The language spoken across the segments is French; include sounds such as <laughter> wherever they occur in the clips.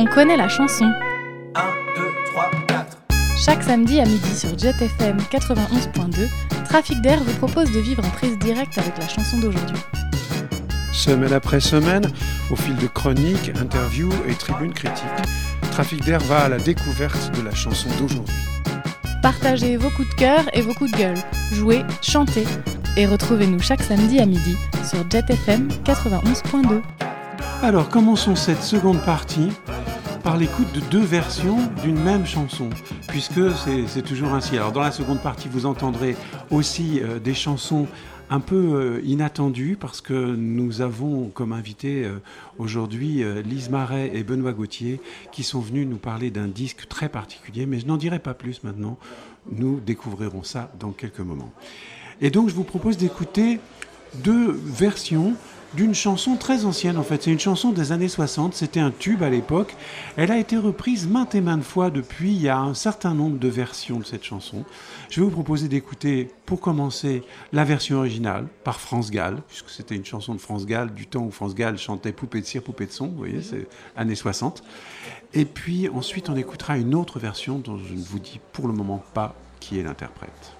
on connaît la chanson. 1, 2, 3, 4. Chaque samedi à midi sur Jet FM 91.2, Trafic d'air vous propose de vivre en prise directe avec la chanson d'aujourd'hui. Semaine après semaine, au fil de chroniques, interviews et tribunes critiques, Trafic d'air va à la découverte de la chanson d'aujourd'hui. Partagez vos coups de cœur et vos coups de gueule. Jouez, chantez et retrouvez-nous chaque samedi à midi sur Jet FM 91.2. Alors commençons cette seconde partie par l'écoute de deux versions d'une même chanson, puisque c'est toujours ainsi. Alors dans la seconde partie, vous entendrez aussi euh, des chansons un peu euh, inattendues, parce que nous avons comme invité euh, aujourd'hui euh, Lise Marais et Benoît Gauthier, qui sont venus nous parler d'un disque très particulier, mais je n'en dirai pas plus maintenant. Nous découvrirons ça dans quelques moments. Et donc je vous propose d'écouter deux versions d'une chanson très ancienne en fait. C'est une chanson des années 60, c'était un tube à l'époque. Elle a été reprise maintes et maintes fois depuis, il y a un certain nombre de versions de cette chanson. Je vais vous proposer d'écouter pour commencer la version originale par France Gall, puisque c'était une chanson de France Gall du temps où France Gall chantait Poupée de cire, Poupée de son, vous voyez, c'est années 60. Et puis ensuite on écoutera une autre version dont je ne vous dis pour le moment pas qui est l'interprète.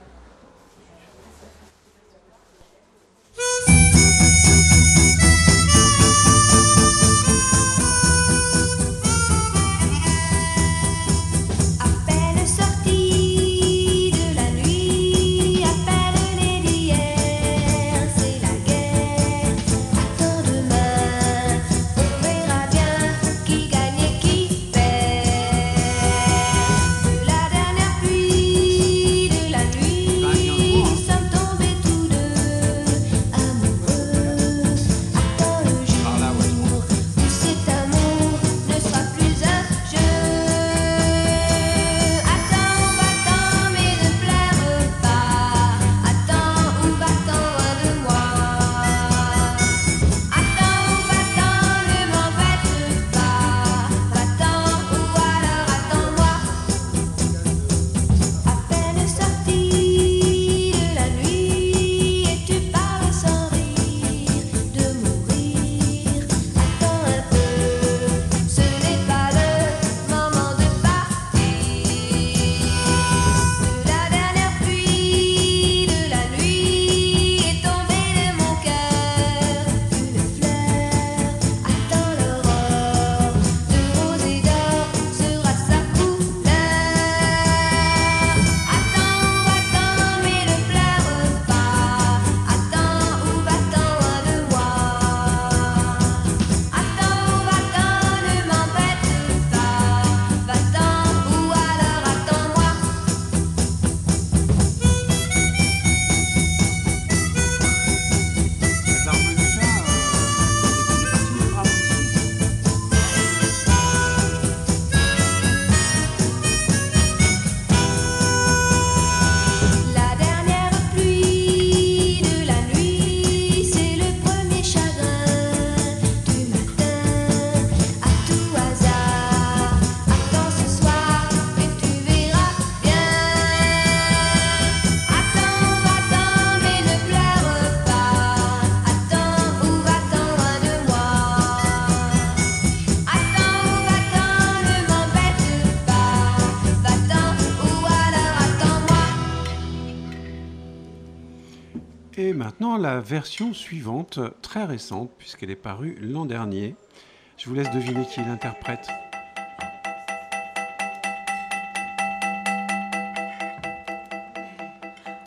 La version suivante, très récente, puisqu'elle est parue l'an dernier. Je vous laisse deviner qui l'interprète.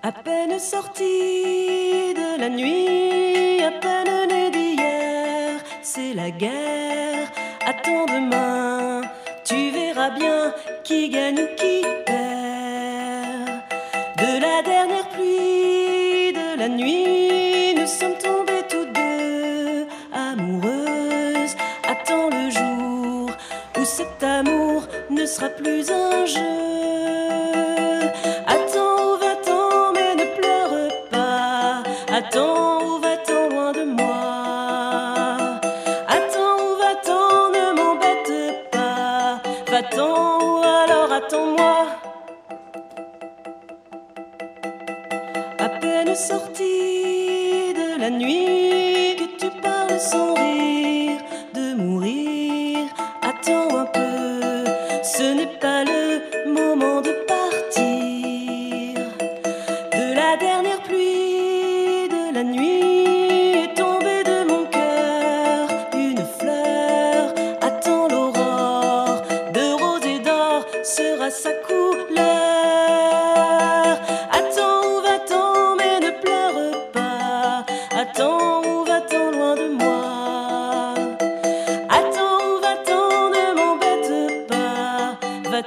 À peine sorti de la nuit, à peine né d'hier, c'est la guerre. Attends demain, tu verras bien qui gagne ou qui perd. Ne sera plus un jeu.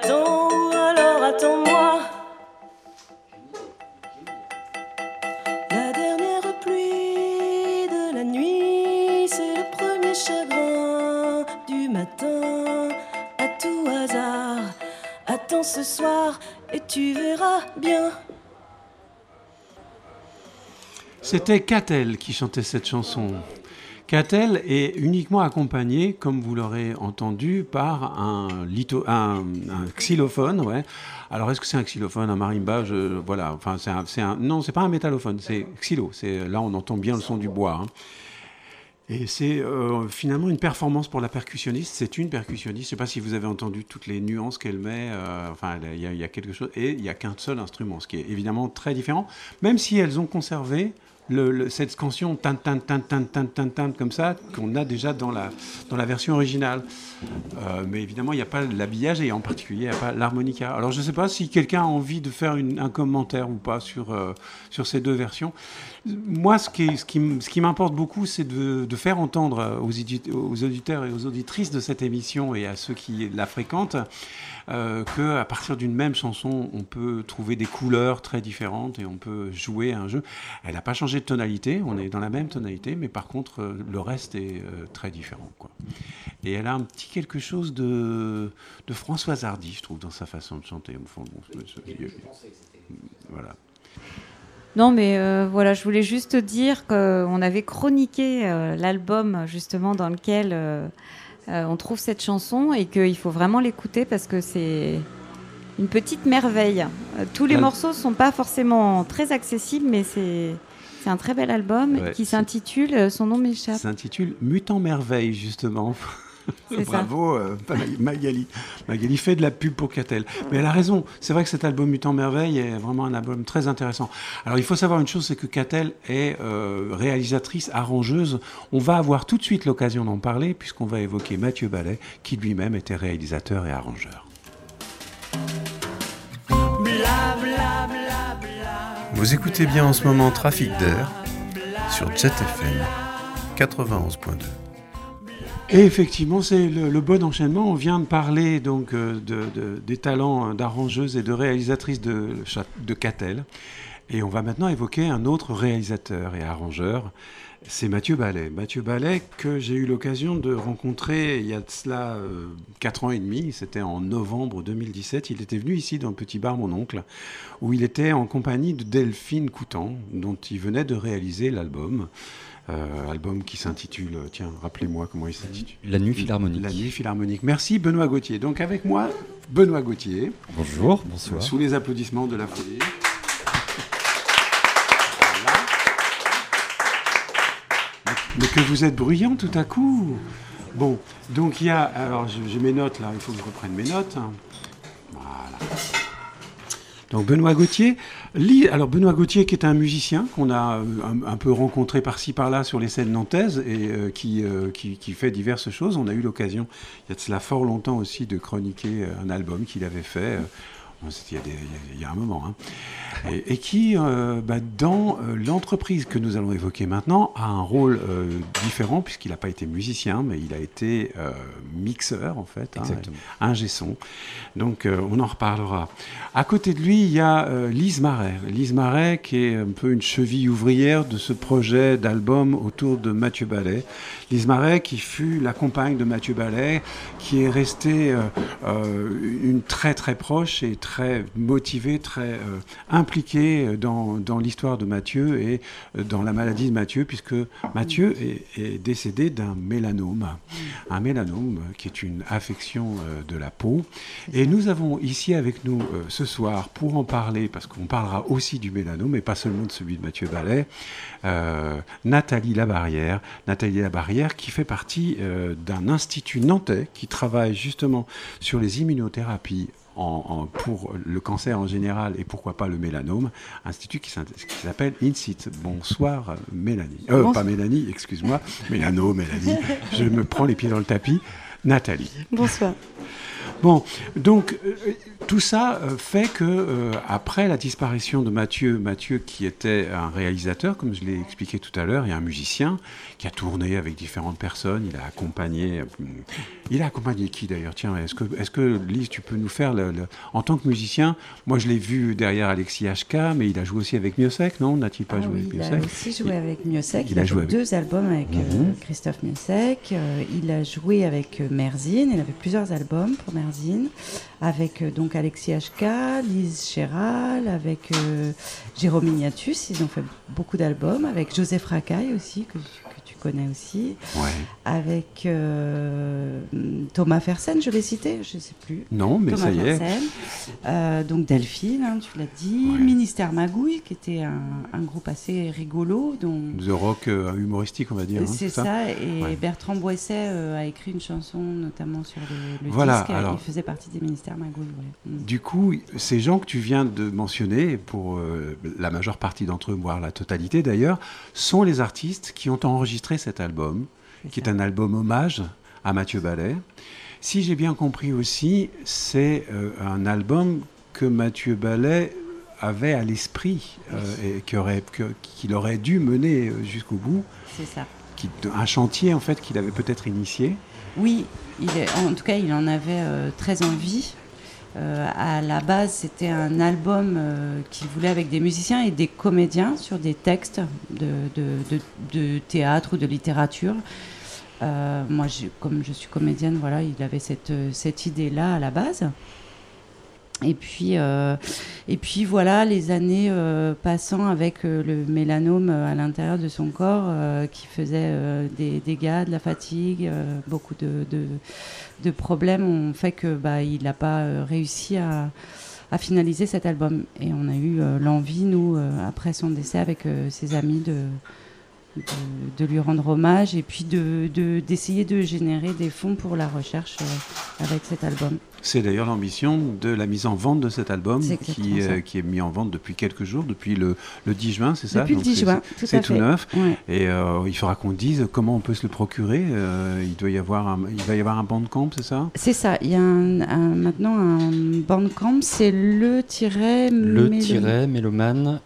Attends, alors attends-moi. La dernière pluie de la nuit, c'est le premier chagrin du matin. À tout hasard, attends ce soir et tu verras bien. C'était Catel qui chantait cette chanson. Catel est uniquement accompagné, comme vous l'aurez entendu, par un, xylophone. Alors, est-ce que c'est un xylophone, un marimba? Je, Voilà. Enfin, non, c'est pas un métallophone, c'est xylo. Là, on entend bien le son du bois. hein. Et c'est euh, finalement une performance pour la percussionniste. C'est une percussionniste. Je ne sais pas si vous avez entendu toutes les nuances qu'elle met. euh, enfin, il y a quelque chose. Et il n'y a qu'un seul instrument, ce qui est évidemment très différent. Même si elles ont conservé cette scansion tan tan tan tan tan comme ça qu'on a déjà dans la, version originale. Euh, mais évidemment, il n'y a pas l'habillage et en particulier, il n'y a pas l'harmonica. Alors, je ne sais pas si quelqu'un a envie de faire un commentaire ou pas sur, euh, sur ces deux versions. Moi, ce qui, ce qui, ce qui m'importe beaucoup, c'est de, de faire entendre aux auditeurs et aux auditrices de cette émission et à ceux qui la fréquentent euh, qu'à partir d'une même chanson, on peut trouver des couleurs très différentes et on peut jouer à un jeu. Elle n'a pas changé de tonalité, on est dans la même tonalité, mais par contre, euh, le reste est euh, très différent. Quoi. Et elle a un petit quelque chose de, de Françoise Hardy, je trouve, dans sa façon de chanter. Enfin, bon, c'est- c'est- voilà. Non, mais euh, voilà, je voulais juste dire qu'on avait chroniqué euh, l'album justement dans lequel euh, euh, on trouve cette chanson et qu'il faut vraiment l'écouter parce que c'est une petite merveille. Euh, tous les morceaux sont pas forcément très accessibles, mais c'est c'est un très bel album Ouais, qui s'intitule euh, Son nom m'échappe. S'intitule Mutant Merveille, justement. <laughs> <laughs> Bravo, euh, <laughs> Magali. Magali fait de la pub pour Catel. Mais elle a raison. C'est vrai que cet album Mutant Merveille est vraiment un album très intéressant. Alors, il faut savoir une chose, c'est que Catel est euh, réalisatrice, arrangeuse. On va avoir tout de suite l'occasion d'en parler, puisqu'on va évoquer Mathieu Ballet, qui lui-même était réalisateur et arrangeur. Vous écoutez bien en ce moment Trafic d'air sur Jet FM 91.2. Et effectivement, c'est le, bon enchaînement. On vient de parler donc euh, de, de- des talents d'arrangeuse et de réalisatrice de, Catel. Et on va maintenant évoquer un autre réalisateur et arrangeur. C'est Mathieu Ballet. Mathieu Ballet que j'ai eu l'occasion de rencontrer il y a de cela euh, 4 ans et demi. C'était en novembre 2017. Il était venu ici dans le petit bar Mon Oncle, où il était en compagnie de Delphine Coutan, dont il venait de réaliser l'album. Euh, album qui s'intitule, tiens, rappelez-moi comment il s'intitule. La nuit philharmonique. La nuit philharmonique. Merci Benoît Gauthier. Donc avec moi, Benoît Gauthier, Bonjour, bonsoir. sous les applaudissements de la folie. Voilà. Mais que vous êtes bruyant tout à coup. Bon, donc il y a, alors j'ai mes notes là, il faut que je reprenne mes notes. Voilà. Donc Benoît Gauthier, alors Benoît Gauthier qui est un musicien qu'on a euh, un, peu rencontré par-ci par-là sur les scènes nantaises et euh, qui, euh, qui, fait diverses choses. On a eu l'occasion, il y a de cela fort longtemps aussi, de chroniquer un album qu'il avait fait. Il, y a des- il y a- il y a un moment. hein. Et, et qui, euh, bah, dans euh, l'entreprise que nous allons évoquer maintenant, a un rôle euh, différent puisqu'il n'a pas été musicien, mais il a été euh, mixeur en fait, hein, Exactement. ingé son. Donc on en reparlera. À côté de lui, il y a Lise Marais. Lise Marais qui est un peu une cheville ouvrière de ce projet d'album autour de Mathieu Ballet. Lise Marais qui fut la compagne de Mathieu Ballet, qui est restée une très très proche et très motivée, très euh, impliquée dans, dans l'histoire de Mathieu et euh, dans la maladie de Mathieu, puisque Mathieu est, est décédé d'un mélanome. Un mélanome euh, qui est une affection euh, de la peau. Et nous avons ici avec nous euh, ce soir, pour en parler, parce qu'on parlera aussi du mélanome, et pas seulement de celui de Mathieu Ballet, euh, Nathalie Labarrière. Nathalie Labarrière qui fait partie euh, d'un institut nantais qui travaille justement sur les immunothérapies en- en- pour le cancer en général et pourquoi pas le mélanome, institut qui s'appelle INSIT. Bonsoir euh, Mélanie. Euh, Bonsoir. pas Mélanie, excuse-moi. Mélano, Mélanie. Je me prends les pieds dans le tapis. Nathalie. Bonsoir. Bon, donc euh, tout ça euh, fait que euh, après la disparition de Mathieu, Mathieu qui était un réalisateur, comme je l'ai expliqué tout à l'heure, et un musicien qui a tourné avec différentes personnes, il a accompagné, euh, il a accompagné qui d'ailleurs? Tiens, est-ce que, est-ce que Lise, tu peux nous faire le, le- en tant que musicien Moi, je l'ai vu derrière Alexis HK, mais il a joué aussi avec Miossec, non? N'a-t-il pas Ah joué oui, avec il a Miossec aussi joué avec Miossec. il Il, a a joué fait deux albums avec euh, Mhm. Christophe Miossec. Euh, il a joué avec euh, Merzine. Il avait plusieurs albums pour Avec euh, donc Alexis HK, Lise Chéral, avec euh, Jérôme Ignatus. Ils ont fait beaucoup d'albums. Avec Joseph Racaille aussi, tu connais aussi. Ouais. Avec euh, Thomas Fersen, je l'ai cité, je ne sais plus. Non, mais Thomas ça y est. Euh, donc Delphine, hein, tu l'as dit. Ouais. Ministère Magouille, qui était un, un groupe assez rigolo. Dont... The rock euh, humoristique, on va dire. hein, C'est ça, et Ouais. Bertrand Boisset a écrit une chanson notamment sur le, le Voilà, disque. alors. Il faisait partie des ministères Magouille. Mm. Du coup, ces gens que tu viens de mentionner, pour la majeure partie d'entre eux, voire la totalité d'ailleurs, sont les artistes qui ont enregistré cet album, qui est un album hommage à Mathieu Ballet. Si j'ai bien compris aussi, c'est euh, un album que Mathieu Ballet avait à l'esprit euh, et aurait- qu'il aurait dû mener euh, jusqu'au bout, C'est ça. qui- un chantier en fait qu'il avait peut-être initié. Oui, il est, en tout cas, il en avait euh, très envie. Euh, à la base, c'était un album euh, qu'il voulait avec des musiciens et des comédiens sur des textes de, théâtre ou de littérature. Euh, moi, comme je suis comédienne, voilà, il avait cette idée-là à la base. Et puis, euh, et voilà, les années euh, passant avec euh, le mélanome à l'intérieur de son corps qui faisait des dégâts, de la fatigue, beaucoup de, problèmes ont fait que bah, n'a pas réussi à, finaliser cet album. Et on a eu l'envie, nous, après son décès, avec ses amis, de, lui rendre hommage et puis de- de- d'essayer de, générer des fonds pour la recherche avec cet album. C'est d'ailleurs l'ambition de la mise en vente de cet album qui, euh, qui est mis en vente depuis quelques jours, depuis le, le 10 juin, c'est ça? Depuis le Donc 10 c'est- juin, tout C'est tout fait. neuf. Ouais. Et euh, il faudra qu'on dise comment on peut se le procurer. Euh, il, doit y avoir un, il va y avoir un bandcamp, c'est ça? C'est ça, il y a un- un- maintenant un bandcamp, c'est le tiret Le mélomane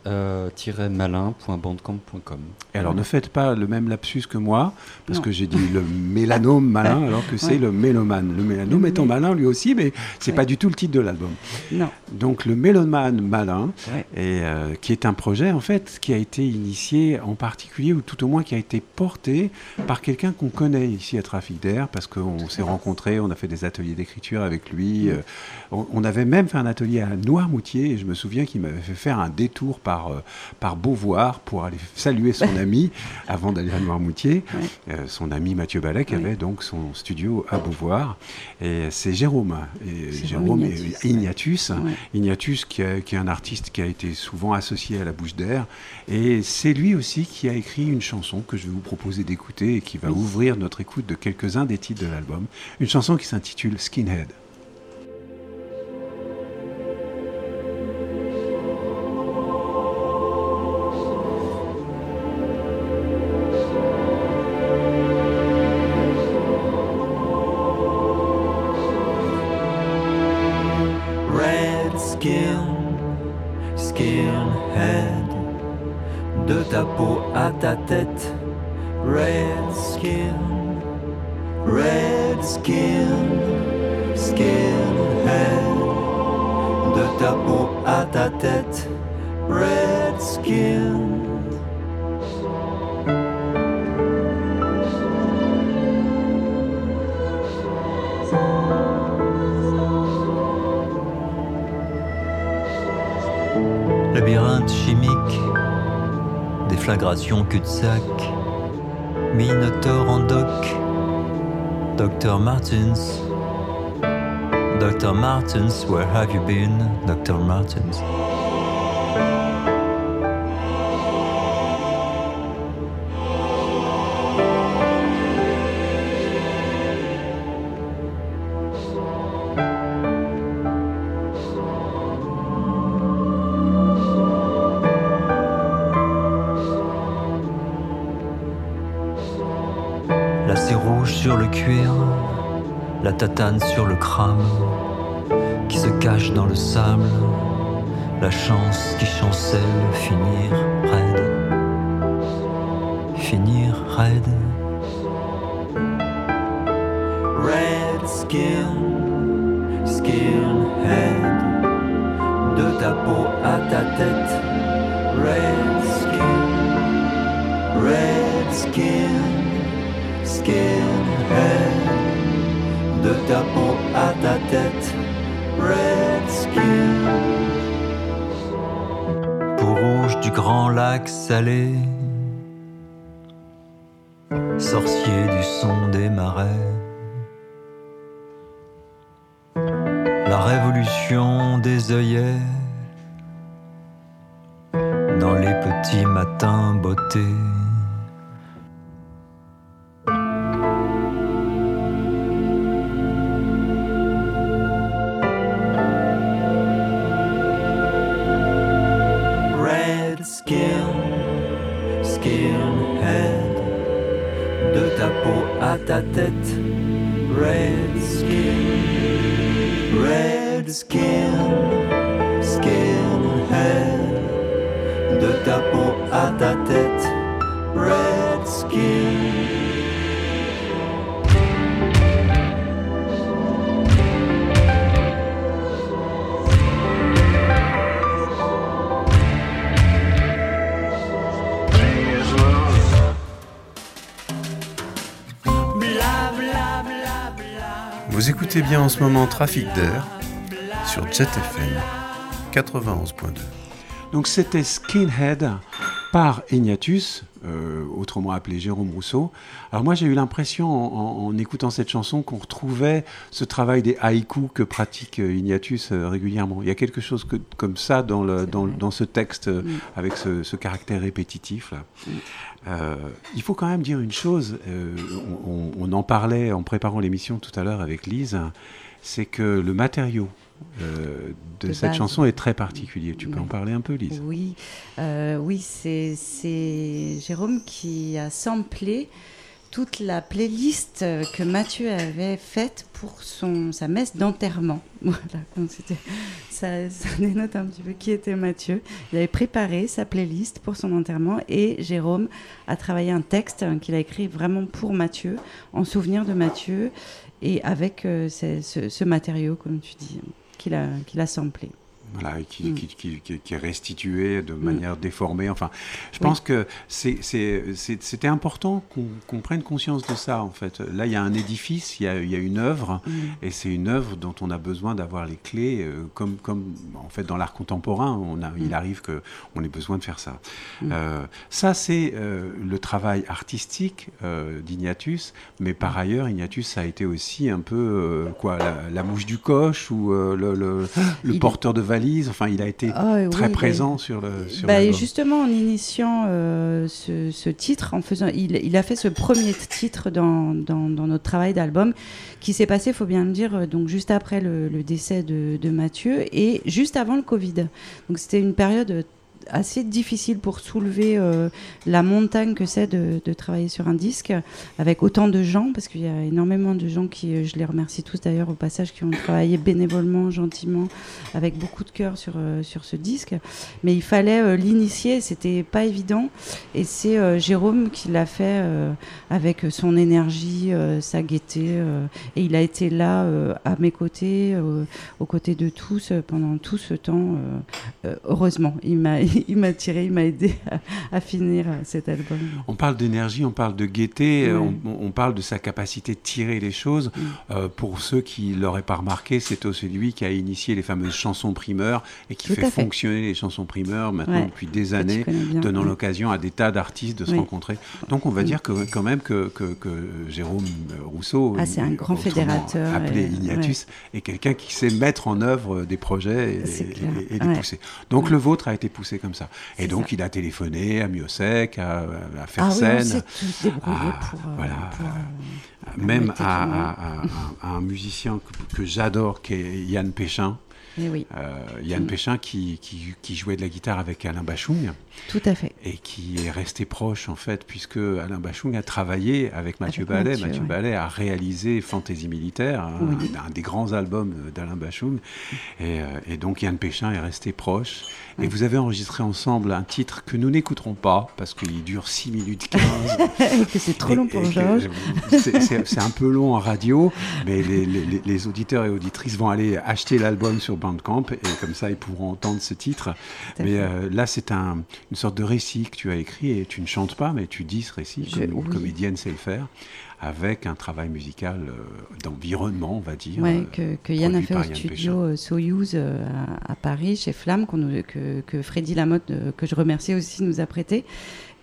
malin.bandcamp.com. Et alors ne faites pas le même lapsus que moi, parce Non. que j'ai dit le <laughs> mélanome malin, alors que <laughs> c'est Ouais. le mélomane. Le mélanome Le étant mé- malin lui aussi, mais c'est Ouais. pas du tout le titre de l'album. Non, Donc le mélomane malin, Ouais. et, euh, qui est un projet en fait qui a été initié en particulier, ou tout au moins qui a été porté par quelqu'un qu'on connaît ici à Trafic d'Air, parce qu'on s'est rencontrés, on a fait des ateliers d'écriture avec lui. Mm. euh, on, on avait même fait un atelier à Noirmoutier, et je me souviens qu'il m'avait fait faire un détour par, euh, par Beauvoir pour aller saluer son <laughs> ami avant d'aller à Noirmoutier. Ouais. Son ami Mathieu Oui. avait donc son studio à Beauvoir. Et c'est Jérôme, et Jérôme Jérôme Ignatius, Ignatius, ouais. Ignatius qui, est- qui est un artiste qui a été souvent associé à la bouche d'air. Et c'est lui aussi qui a écrit une chanson que je vais vous proposer d'écouter et qui va ouvrir notre écoute de quelques-uns des titres de l'album. Une chanson qui s'intitule Skinhead. Tête. Red skin. Labyrinthe chimique, déflagration cul-de-sac, Minotaur en doc, Dr. Martins. Dr. Martins, where have you been, Dr. Martins? Tatane sur le crâne, se cache dans le sable, la chance qui chancelle, finir raide, finir raide. Red skin, skinhead, de ta peau à ta tête, red skin, red skin, skinhead, de ta peau à ta tête, red skin. Peau rouge du grand lac salé, ta tête, red skin. Vous écoutez bien en ce moment Trafic d'air sur Jet FM 91.2. Donc c'était Skinhead par Ignatius, euh, autrement appelé Jérôme Rousseau. Alors moi j'ai eu l'impression en, en- en écoutant cette chanson qu'on retrouvait ce travail des haïkus que pratique euh, Ignatius euh, régulièrement. Il y a quelque chose que- comme ça dans, le, dans, vrai. dans ce texte Mm. avec ce, ce caractère répétitif. Là. Euh, il faut quand même dire une chose, on, on- on en parlait en préparant l'émission tout à l'heure avec Lise, c'est que le matériau euh, de, De cette base. chanson est très particulier. Tu peux en parler un peu, Lise? Oui, euh, oui c'est c'est Jérôme qui a samplé toute la playlist que Mathieu avait faite pour son, sa messe d'enterrement. <laughs> Voilà, ça, ça dénote un petit peu qui était Mathieu. Il avait préparé sa playlist pour son enterrement et Jérôme a travaillé un texte hein, qu'il a écrit vraiment pour Mathieu, en souvenir de Mathieu et avec euh, ce matériau, comme tu dis, qu'il a, qu'il a samplé. Voilà, et qui, Mm. qui, qui- qui- qui est restitué de manière déformée. Enfin, je Oui. pense que c'était important qu'on prenne conscience de ça, en fait. Là, il y a un édifice, il y a, il y a une œuvre, Mm. et c'est une œuvre dont on a besoin d'avoir les clés, euh, comme, comme en fait dans l'art contemporain, on a, il arrive qu'on ait besoin de faire ça. Mm. Euh, ça, c'est euh, le travail artistique d'Ignatius, mais par ailleurs, Ignatius a été aussi un peu quoi, la, la mouche du coche ou le, le- le Il- porteur de valise. Enfin, il a été Ah, très oui, présent sur le. Sur Bah, l'album. justement, en initiant euh, ce, ce titre, en faisant, il, il a fait ce premier titre dans, dans, dans notre travail d'album, qui s'est passé, faut bien le dire, euh, donc juste après le, le décès de, de Mathieu et juste avant le Covid. Donc c'était une période assez difficile pour soulever euh, la montagne que c'est de, travailler sur un disque avec autant de gens, parce qu'il y a énormément de gens qui, euh, je les remercie tous d'ailleurs au passage, qui ont travaillé bénévolement, gentiment, avec beaucoup de cœur sur, euh, sur ce disque. Mais il fallait euh, l'initier, c'était pas évident. Et c'est Jérôme qui l'a fait avec son énergie, sa gaieté. et il a été là à mes côtés, aux côtés de tous pendant tout ce temps. heureusement, il m'a, <laughs> il m'a tiré, il m'a aidé à, à finir euh, cet album. On parle d'énergie, on parle de gaieté, euh, on, on parle de sa capacité de tirer les choses. Mm. Euh, pour ceux qui l'auraient pas remarqué, c'est aussi lui qui a initié les fameuses chansons primeurs et qui fait, fonctionner les chansons primeurs maintenant Ouais. depuis des années, donnant l'occasion à des tas d'artistes de se rencontrer. Donc on va Mm. dire que quand même que, que- que Jérôme Rousseau, Ah, c'est un grand fédérateur appelé et- Ignatius, est quelqu'un qui sait mettre en œuvre des projets et, et- les Ouais. pousser. Donc le vôtre a été poussé comme ça. Et donc ça. il a téléphoné à Miosec, à, à Ah Fersen. Ah, euh, voilà. euh, même à, un musicien que, que j'adore, qui est Yann Péchin, Eh oui, Euh, Yann Mm. Péchin qui, qui- qui jouait de la guitare avec Alain Bachung tout à fait. et qui est resté proche en fait puisque Alain Bachung a travaillé avec Mathieu Avec Ballet. Mathieu, Mathieu ouais. Ballet a réalisé Fantaisie militaire, un, Oui. un des grands albums d'Alain Bachung et, euh, et donc Yann Péchin est resté proche. Et vous avez enregistré ensemble un titre que nous n'écouterons pas parce qu'il dure 6 minutes 15. <laughs> que c'est trop Et- long pour Georges. C'est un peu long en radio, mais les, les- les- auditeurs et auditrices vont aller acheter l'album sur Bandcamp et comme ça ils pourront entendre ce titre. Mais euh, là, c'est un, une sorte de récit que tu as écrit et tu ne chantes pas, mais tu dis ce récit Je- comme une oui. comédienne sait le faire, avec un travail musical euh, d'environnement, on va dire. Ouais, euh, que, que Yann a fait au Yann studio euh, Soyouz euh, à, à Paris, chez Flamme, nous- que, que Freddy Lamotte, que je remercie aussi, nous a prêté.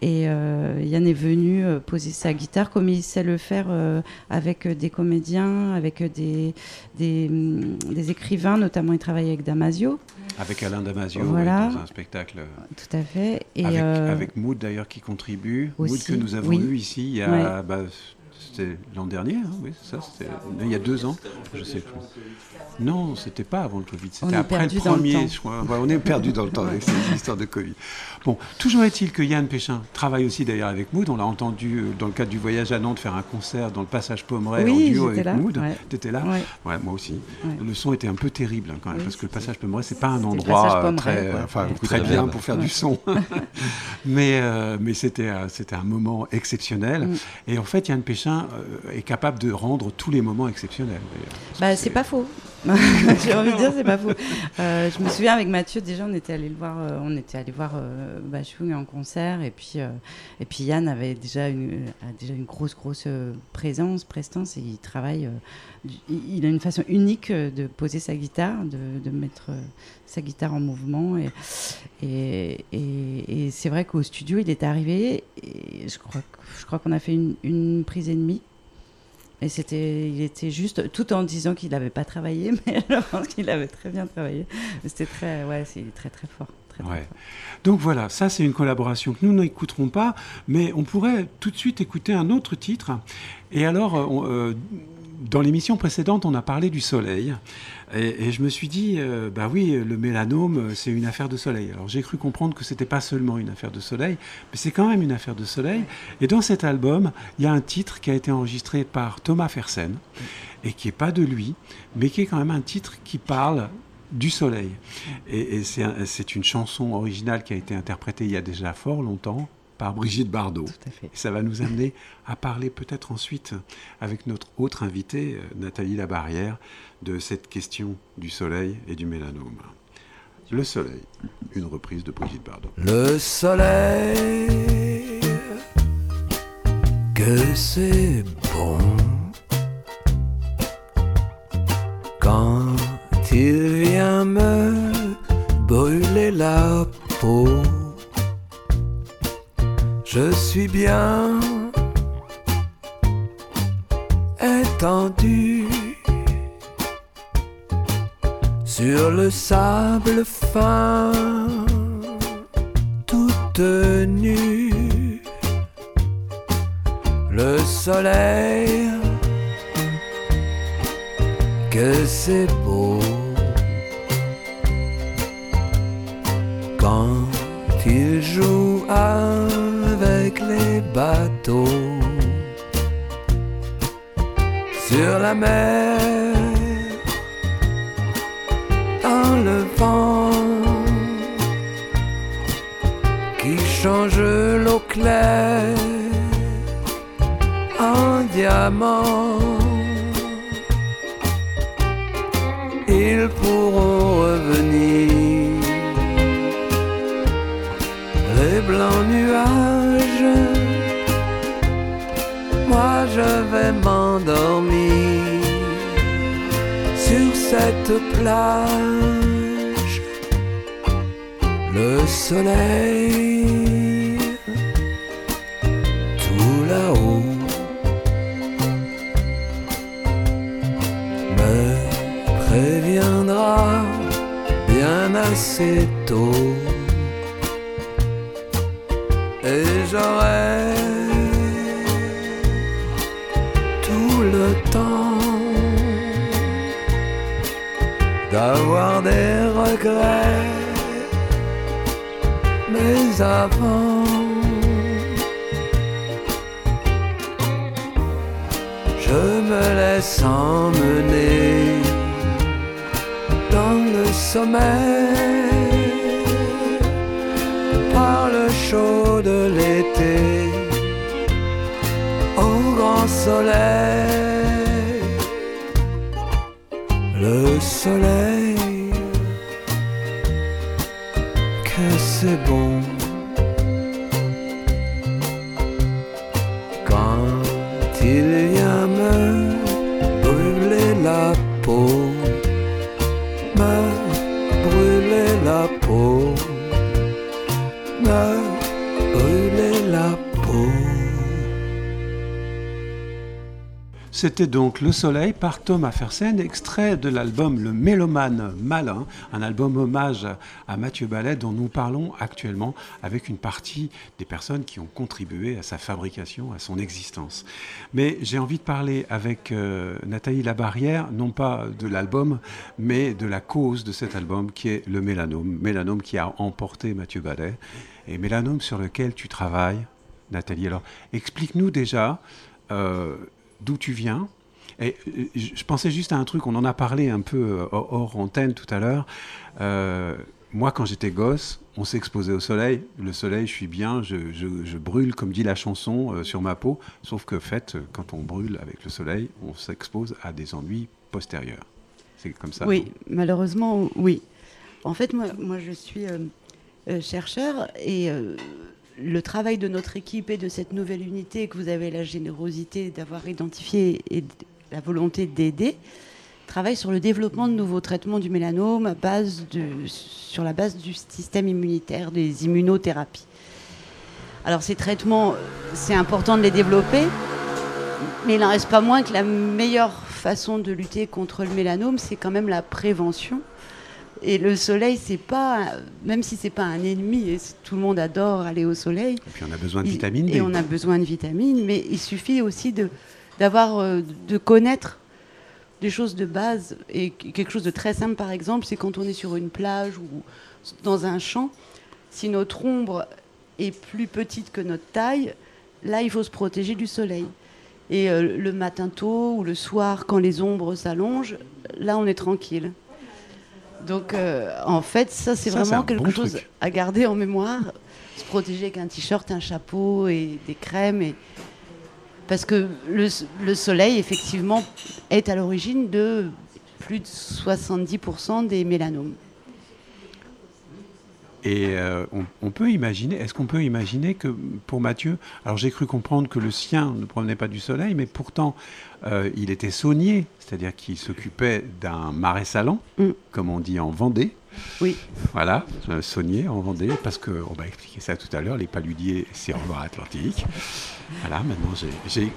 Et euh, Yann est venu euh, poser sa guitare comme il sait le faire euh, avec des comédiens, avec des, des, hum, des écrivains, notamment il travaille avec Damasio, avec Alain Damasio Voilà. dans un spectacle. tout à fait. Et, avec, euh, avec Mood d'ailleurs qui contribue. Mood aussi, que nous avons oui. eu ici il y a. bah, c'était l'an dernier, hein, oui, ça, c'était il y a deux ans, je sais plus. Non, c'était pas avant le Covid, c'était après le le premier, temps. je crois. Ouais, on est perdu dans le temps avec cette histoire de Covid. Bon, toujours est-il que Yann Péchin travaille aussi d'ailleurs avec Mood. On l'a entendu euh, dans le cadre du voyage à Nantes faire un concert dans le passage Pommeret Oui, en duo avec là, Mood. ouais. T'étais là ouais. Ouais, moi aussi. Ouais. Le son était un peu terrible hein, quand même, Oui, parce que le passage Pommeret, c'est pas un le endroit euh, Pommeret, très, enfin, Ouais. très bien pour faire Ouais. du son. <laughs> mais euh, mais c'était c'était un moment exceptionnel. Mm. Et en fait, Yann Péchin euh, est capable de rendre tous les moments exceptionnels. Bah, c'est pas faux. <laughs> J'ai envie de dire, c'est pas faux. Euh, je me souviens avec Mathieu, déjà, on était allé le voir, euh, on était allé voir euh, Bachung en concert, et puis, euh, et puis Yann avait déjà une, a déjà une grosse, grosse présence, prestance, et il travaille. Il, a une façon unique euh, de poser sa guitare, de, de mettre euh, sa guitare en mouvement, et, et, et, et c'est vrai qu'au studio, il est arrivé, et je crois, que- je crois qu'on a fait une, une prise et demie. Et c'était, il était juste, tout en disant qu'il n'avait pas travaillé, <laughs> mais je pense qu'il avait très bien travaillé. C'était très, ouais, c'est il est très très fort. Ouais. Donc voilà, ça c'est une collaboration que nous n'écouterons pas, mais on pourrait tout de suite écouter un autre titre. Et alors, on- euh, dans l'émission précédente, on a parlé du soleil. Et, je me suis dit, euh, bah oui, le mélanome, c'est une affaire de soleil. Alors j'ai cru comprendre que c'était pas seulement une affaire de soleil, mais c'est quand même une affaire de soleil. Et dans cet album, il y a un titre qui a été enregistré par Thomas Fersen, et qui est pas de lui, mais qui est quand même un titre qui parle du soleil. Et, c'est une chanson originale qui a été interprétée il y a déjà fort longtemps par Brigitte Bardot. Tout à fait. Et ça va nous amener à parler peut-être ensuite avec notre autre invitée, euh, Nathalie Labarrière, de cette question du soleil et du mélanome. Le soleil, une reprise de Brigitte Bardot. Le soleil, que c'est bon quand il vient me brûler la peau. Je suis bien étendu sur le sable fin toute nue. Le soleil, que c'est beau quand il joue les bateaux sur la mer dans le vent qui change l'eau claire en diamant. Ils pourront plage. Le soleil, tout là-haut, me préviendra bien assez tôt. Et j'aurai Mais avant, je me laisse emmener dans le sommeil par le chaud de l'été au grand soleil. C'était donc Le Soleil par Thomas Fersen, extrait de l'album Le Mélomane Malin, un album hommage à Mathieu Ballet dont nous parlons actuellement avec une partie des personnes qui ont contribué à sa fabrication, à son existence. Mais j'ai envie de parler avec euh, Nathalie Labarrière, non pas de l'album, mais de la cause de cet album qui est le mélanome. Mélanome qui a emporté Mathieu Ballet et mélanome sur lequel tu travailles, Nathalie. Alors explique-nous déjà. euh, d'où tu viens. Et euh, je pensais juste à un truc, on en a parlé un peu euh, hors antenne tout à l'heure. Euh, moi, quand j'étais gosse, on s'exposait au soleil. Le soleil, je suis bien, je, je- je brûle, comme dit la chanson, euh, sur ma peau. Sauf que, en fait, quand on brûle avec le soleil, on s'expose à des ennuis postérieurs. C'est comme ça. Oui, malheureusement, oui. En fait, moi, moi je suis euh, chercheur et le travail de notre équipe et de cette nouvelle unité que vous avez la générosité d'avoir identifié et la volonté d'aider travaille sur le développement de nouveaux traitements du mélanome à sur la base du système immunitaire, des immunothérapies. Alors ces traitements, c'est important de les développer, mais il n'en reste pas moins que la meilleure façon de lutter contre le mélanome, c'est quand même la prévention. Et le soleil, c'est pas, même si c'est pas un ennemi, et tout le monde adore aller au soleil. Et puis on a besoin de il- vitamine D. Et on a besoin de vitamines, mais il suffit aussi de d'avoir, euh, de connaître des choses de base. Et quelque chose de très simple, par exemple, c'est quand on est sur une plage ou dans un champ, si notre ombre est plus petite que notre taille, là, il faut se protéger du soleil. Et euh, le matin tôt ou le soir, quand les ombres s'allongent, là, on est tranquille. Donc, euh, en fait, ça, c'est vraiment quelque bon chose truc. à garder en mémoire. Se protéger avec un t-shirt, un chapeau et des crèmes. Et... Parce que le, le soleil, effectivement, est à l'origine de plus de 70% des mélanomes. Et euh, on, on peut imaginer, est-ce qu'on peut imaginer que pour Mathieu, alors j'ai cru comprendre que le sien ne provenait pas du soleil, mais pourtant euh, il était saunier, c'est-à-dire qu'il s'occupait d'un marais salant, Mm. comme on dit en Vendée. Oui. Voilà, euh, saunier en Vendée, parce qu'on va expliquer ça tout à l'heure, les paludiers, c'est en Loire-Atlantique. Voilà, maintenant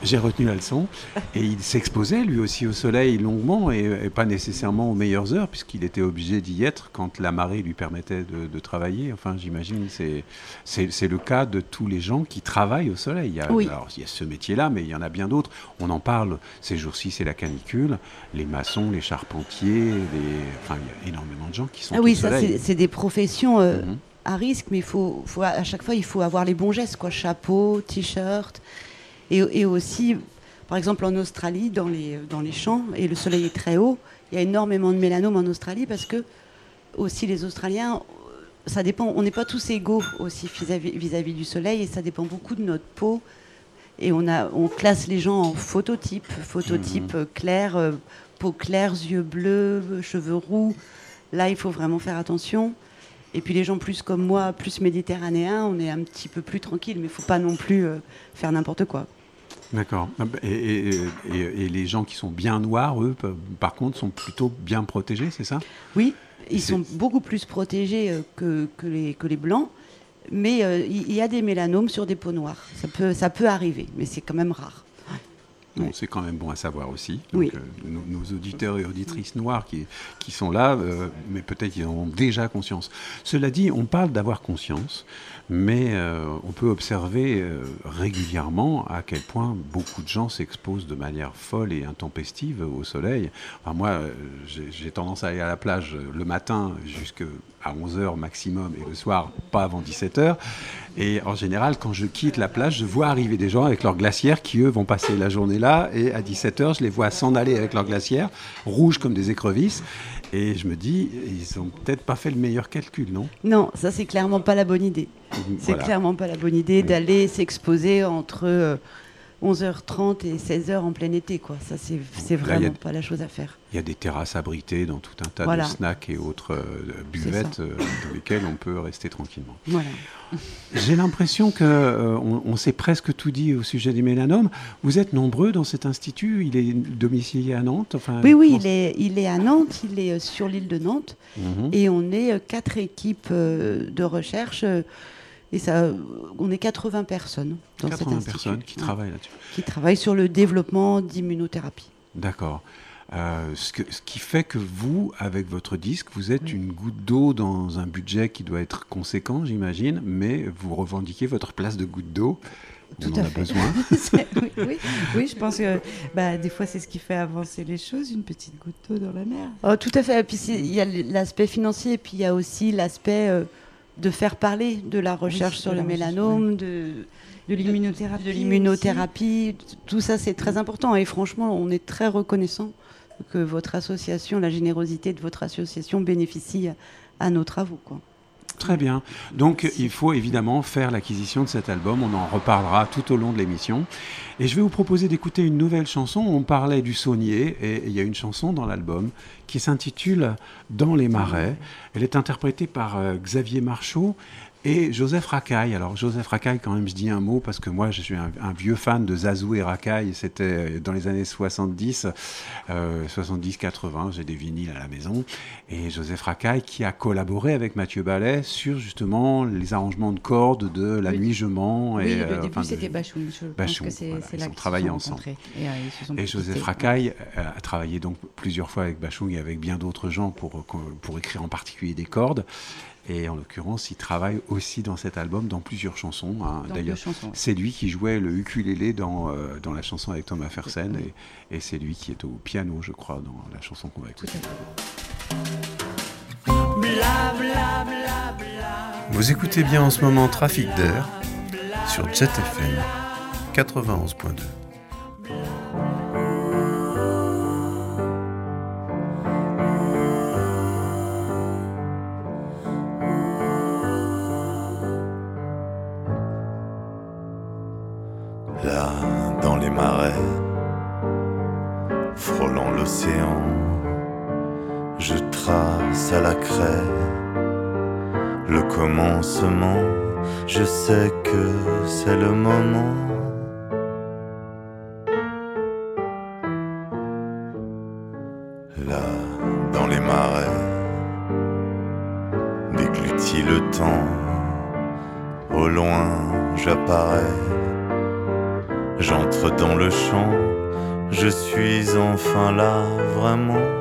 j'ai- retenu la leçon. Et il s'exposait lui aussi au soleil longuement et, et pas nécessairement aux meilleures heures, puisqu'il était obligé d'y être quand la marée lui permettait de, de travailler. Enfin, j'imagine c'est le cas de tous les gens qui travaillent au soleil. Il y a, Oui. alors, il y a ce métier-là, mais il y en a bien d'autres. On en parle ces jours-ci, c'est la canicule. Les maçons, les charpentiers, les... enfin, il y a énormément de gens qui sont Ah oui, au ça, soleil. c'est c'est des professions euh, Mhm. À risque, mais il faut, faut- à chaque fois, il faut avoir les bons gestes, quoi. Chapeau, t-shirt. Et, et aussi, par exemple, en Australie, dans les, dans les champs, et le soleil est très haut, il y a énormément de mélanome en Australie parce que, aussi, les Australiens, ça dépend, on n'est pas tous égaux aussi vis-à-vis du soleil, et ça dépend beaucoup de notre peau. Et on, a, on classe les gens en phototypes, phototype euh, clair, euh, peau claire, yeux bleus, cheveux roux. Là, il faut vraiment faire attention. Et puis les gens plus comme moi, plus méditerranéens, on est un petit peu plus tranquille, mais il faut pas non plus euh, faire n'importe quoi. D'accord. Ah bah, Et, et- et- et les gens qui sont bien noirs, eux, par contre, sont plutôt bien protégés, c'est ça? Oui, ils sont beaucoup plus protégés euh, que, que, les, que les blancs, mais euh, il y, a des mélanomes sur des peaux noires. Ça peut, ça peut arriver, mais c'est quand même rare. Ouais. C'est quand même bon à savoir aussi. Oui. Euh, nos, nos auditeurs et auditrices noirs qui, qui sont là, euh, mais peut-être qu'ils en ont déjà conscience. Cela dit, on parle d'avoir conscience, mais euh, on peut observer régulièrement à quel point beaucoup de gens s'exposent de manière folle et intempestive au soleil. Enfin, moi, j'ai tendance à aller à la plage le matin jusqu'à 11h maximum et le soir pas avant 17h. Et en général, quand je quitte la plage, je vois arriver des gens avec leurs glacières qui, eux, vont passer la journée là. Et à 17h, je les vois s'en aller avec leurs glacières, rouges comme des écrevisses. Et je me dis, ils ont peut-être pas fait le meilleur calcul, non? Non, ça c'est clairement pas la bonne idée. C'est Voilà. clairement pas la bonne idée d'aller s'exposer entre euh, 11h30 et 16h en plein été. Quoi. Ça, c'est Là, a- vraiment pas la chose à faire. Il y a des terrasses abritées dans tout un tas Voilà. de snacks et autres euh, buvettes euh, dans lesquelles on peut rester tranquillement. Voilà. J'ai l'impression que euh, on, s'est presque tout dit au sujet des mélanomes. Vous êtes nombreux dans cet institut. Il est domicilié à Nantes. Enfin, Oui, oui, il est, il est à Nantes, il est sur l'île de Nantes. Mhm. Et on est quatre équipes de recherche. Et ça, euh, on est 80 personnes dans cet 80 institut. personnes qui Ouais. travaillent là-dessus. Qui travaillent sur le développement d'immunothérapie. D'accord. Euh, ce, que- ce qui fait que vous, avec votre disque, vous êtes une goutte d'eau dans un budget qui doit être conséquent, j'imagine, mais vous revendiquez votre place de goutte d'eau. On Tout en à a fait. besoin. <laughs> Oui, oui, oui, je pense que bah, des fois, c'est ce qui fait avancer les choses, une petite goutte d'eau dans la mer. Oh, tout à fait. Et puis, il y a l'aspect financier, et puis il y a aussi l'aspect euh, de faire parler de la recherche sur le mélanome, de, De l'immunothérapie. de l'immunothérapie. Tout ça, c'est très important. Et franchement, on est très reconnaissant que votre association, la générosité de votre association bénéficie à, à nos travaux. Quoi. Très bien. Donc, il faut évidemment faire l'acquisition de cet album. On en reparlera tout au long de l'émission. Et je vais vous proposer d'écouter une nouvelle chanson. On parlait du saunier et il y a une chanson dans l'album qui s'intitule Dans les marais. Elle est interprétée par euh, Xavier Marchaud et Joseph Racaille. Alors, Joseph Racaille, quand même, je dis un mot parce que moi, je suis un, un vieux fan de Zazou et Racaille. C'était euh, dans les années 70, euh, 70-80. J'ai des vinyles à la maison. Et Joseph Racaille qui a collaboré avec Mathieu Ballet sur justement les arrangements de cordes de La Le- Nuit Je mens. Oui, le euh, début, enfin, c'était Bachoum. Je pense que c'est voilà, ils là ont travaillé ensemble. Et, euh, ils se sont Et Joseph. Racaille a travaillé donc plusieurs fois avec Bachung et avec bien d'autres gens pour, pour écrire en particulier des cordes. Et en l'occurrence, il travaille aussi dans cet album, dans plusieurs chansons. hein. D'ailleurs, c'est lui qui jouait le ukulélé dans, euh, dans la chanson avec Thomas Fersen. Et, et c'est lui qui est au piano, je crois, dans la chanson qu'on va écouter. Vous écoutez bien en ce moment Trafic d'air sur Jet FM 91.2. je trace à la craie le commencement. Je sais que c'est le moment. Là, dans les marais, déglutit le temps. Au loin, j'apparais. J'entre dans le champ, je suis enfin là, vraiment.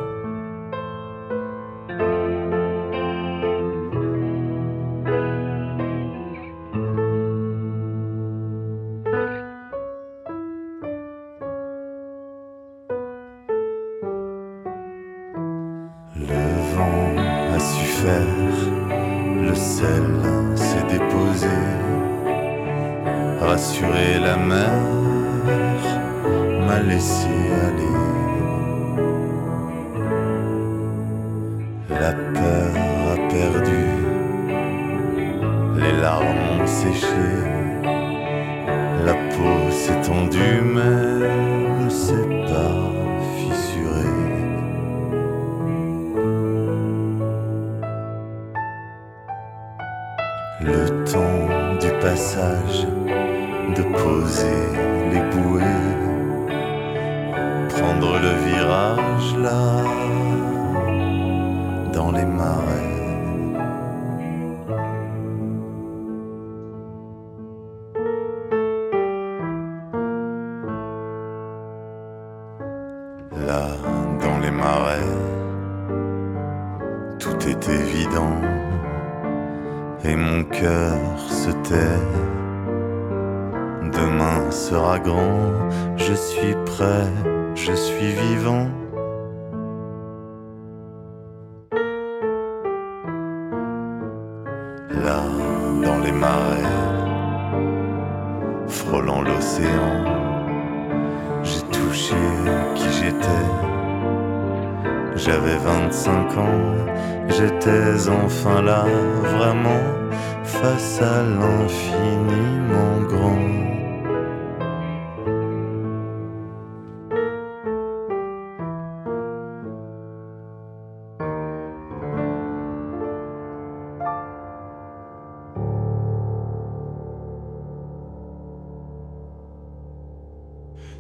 J'ai touché qui j'étais. J'avais 25 ans, j'étais enfin là, vraiment, face à l'infiniment grand.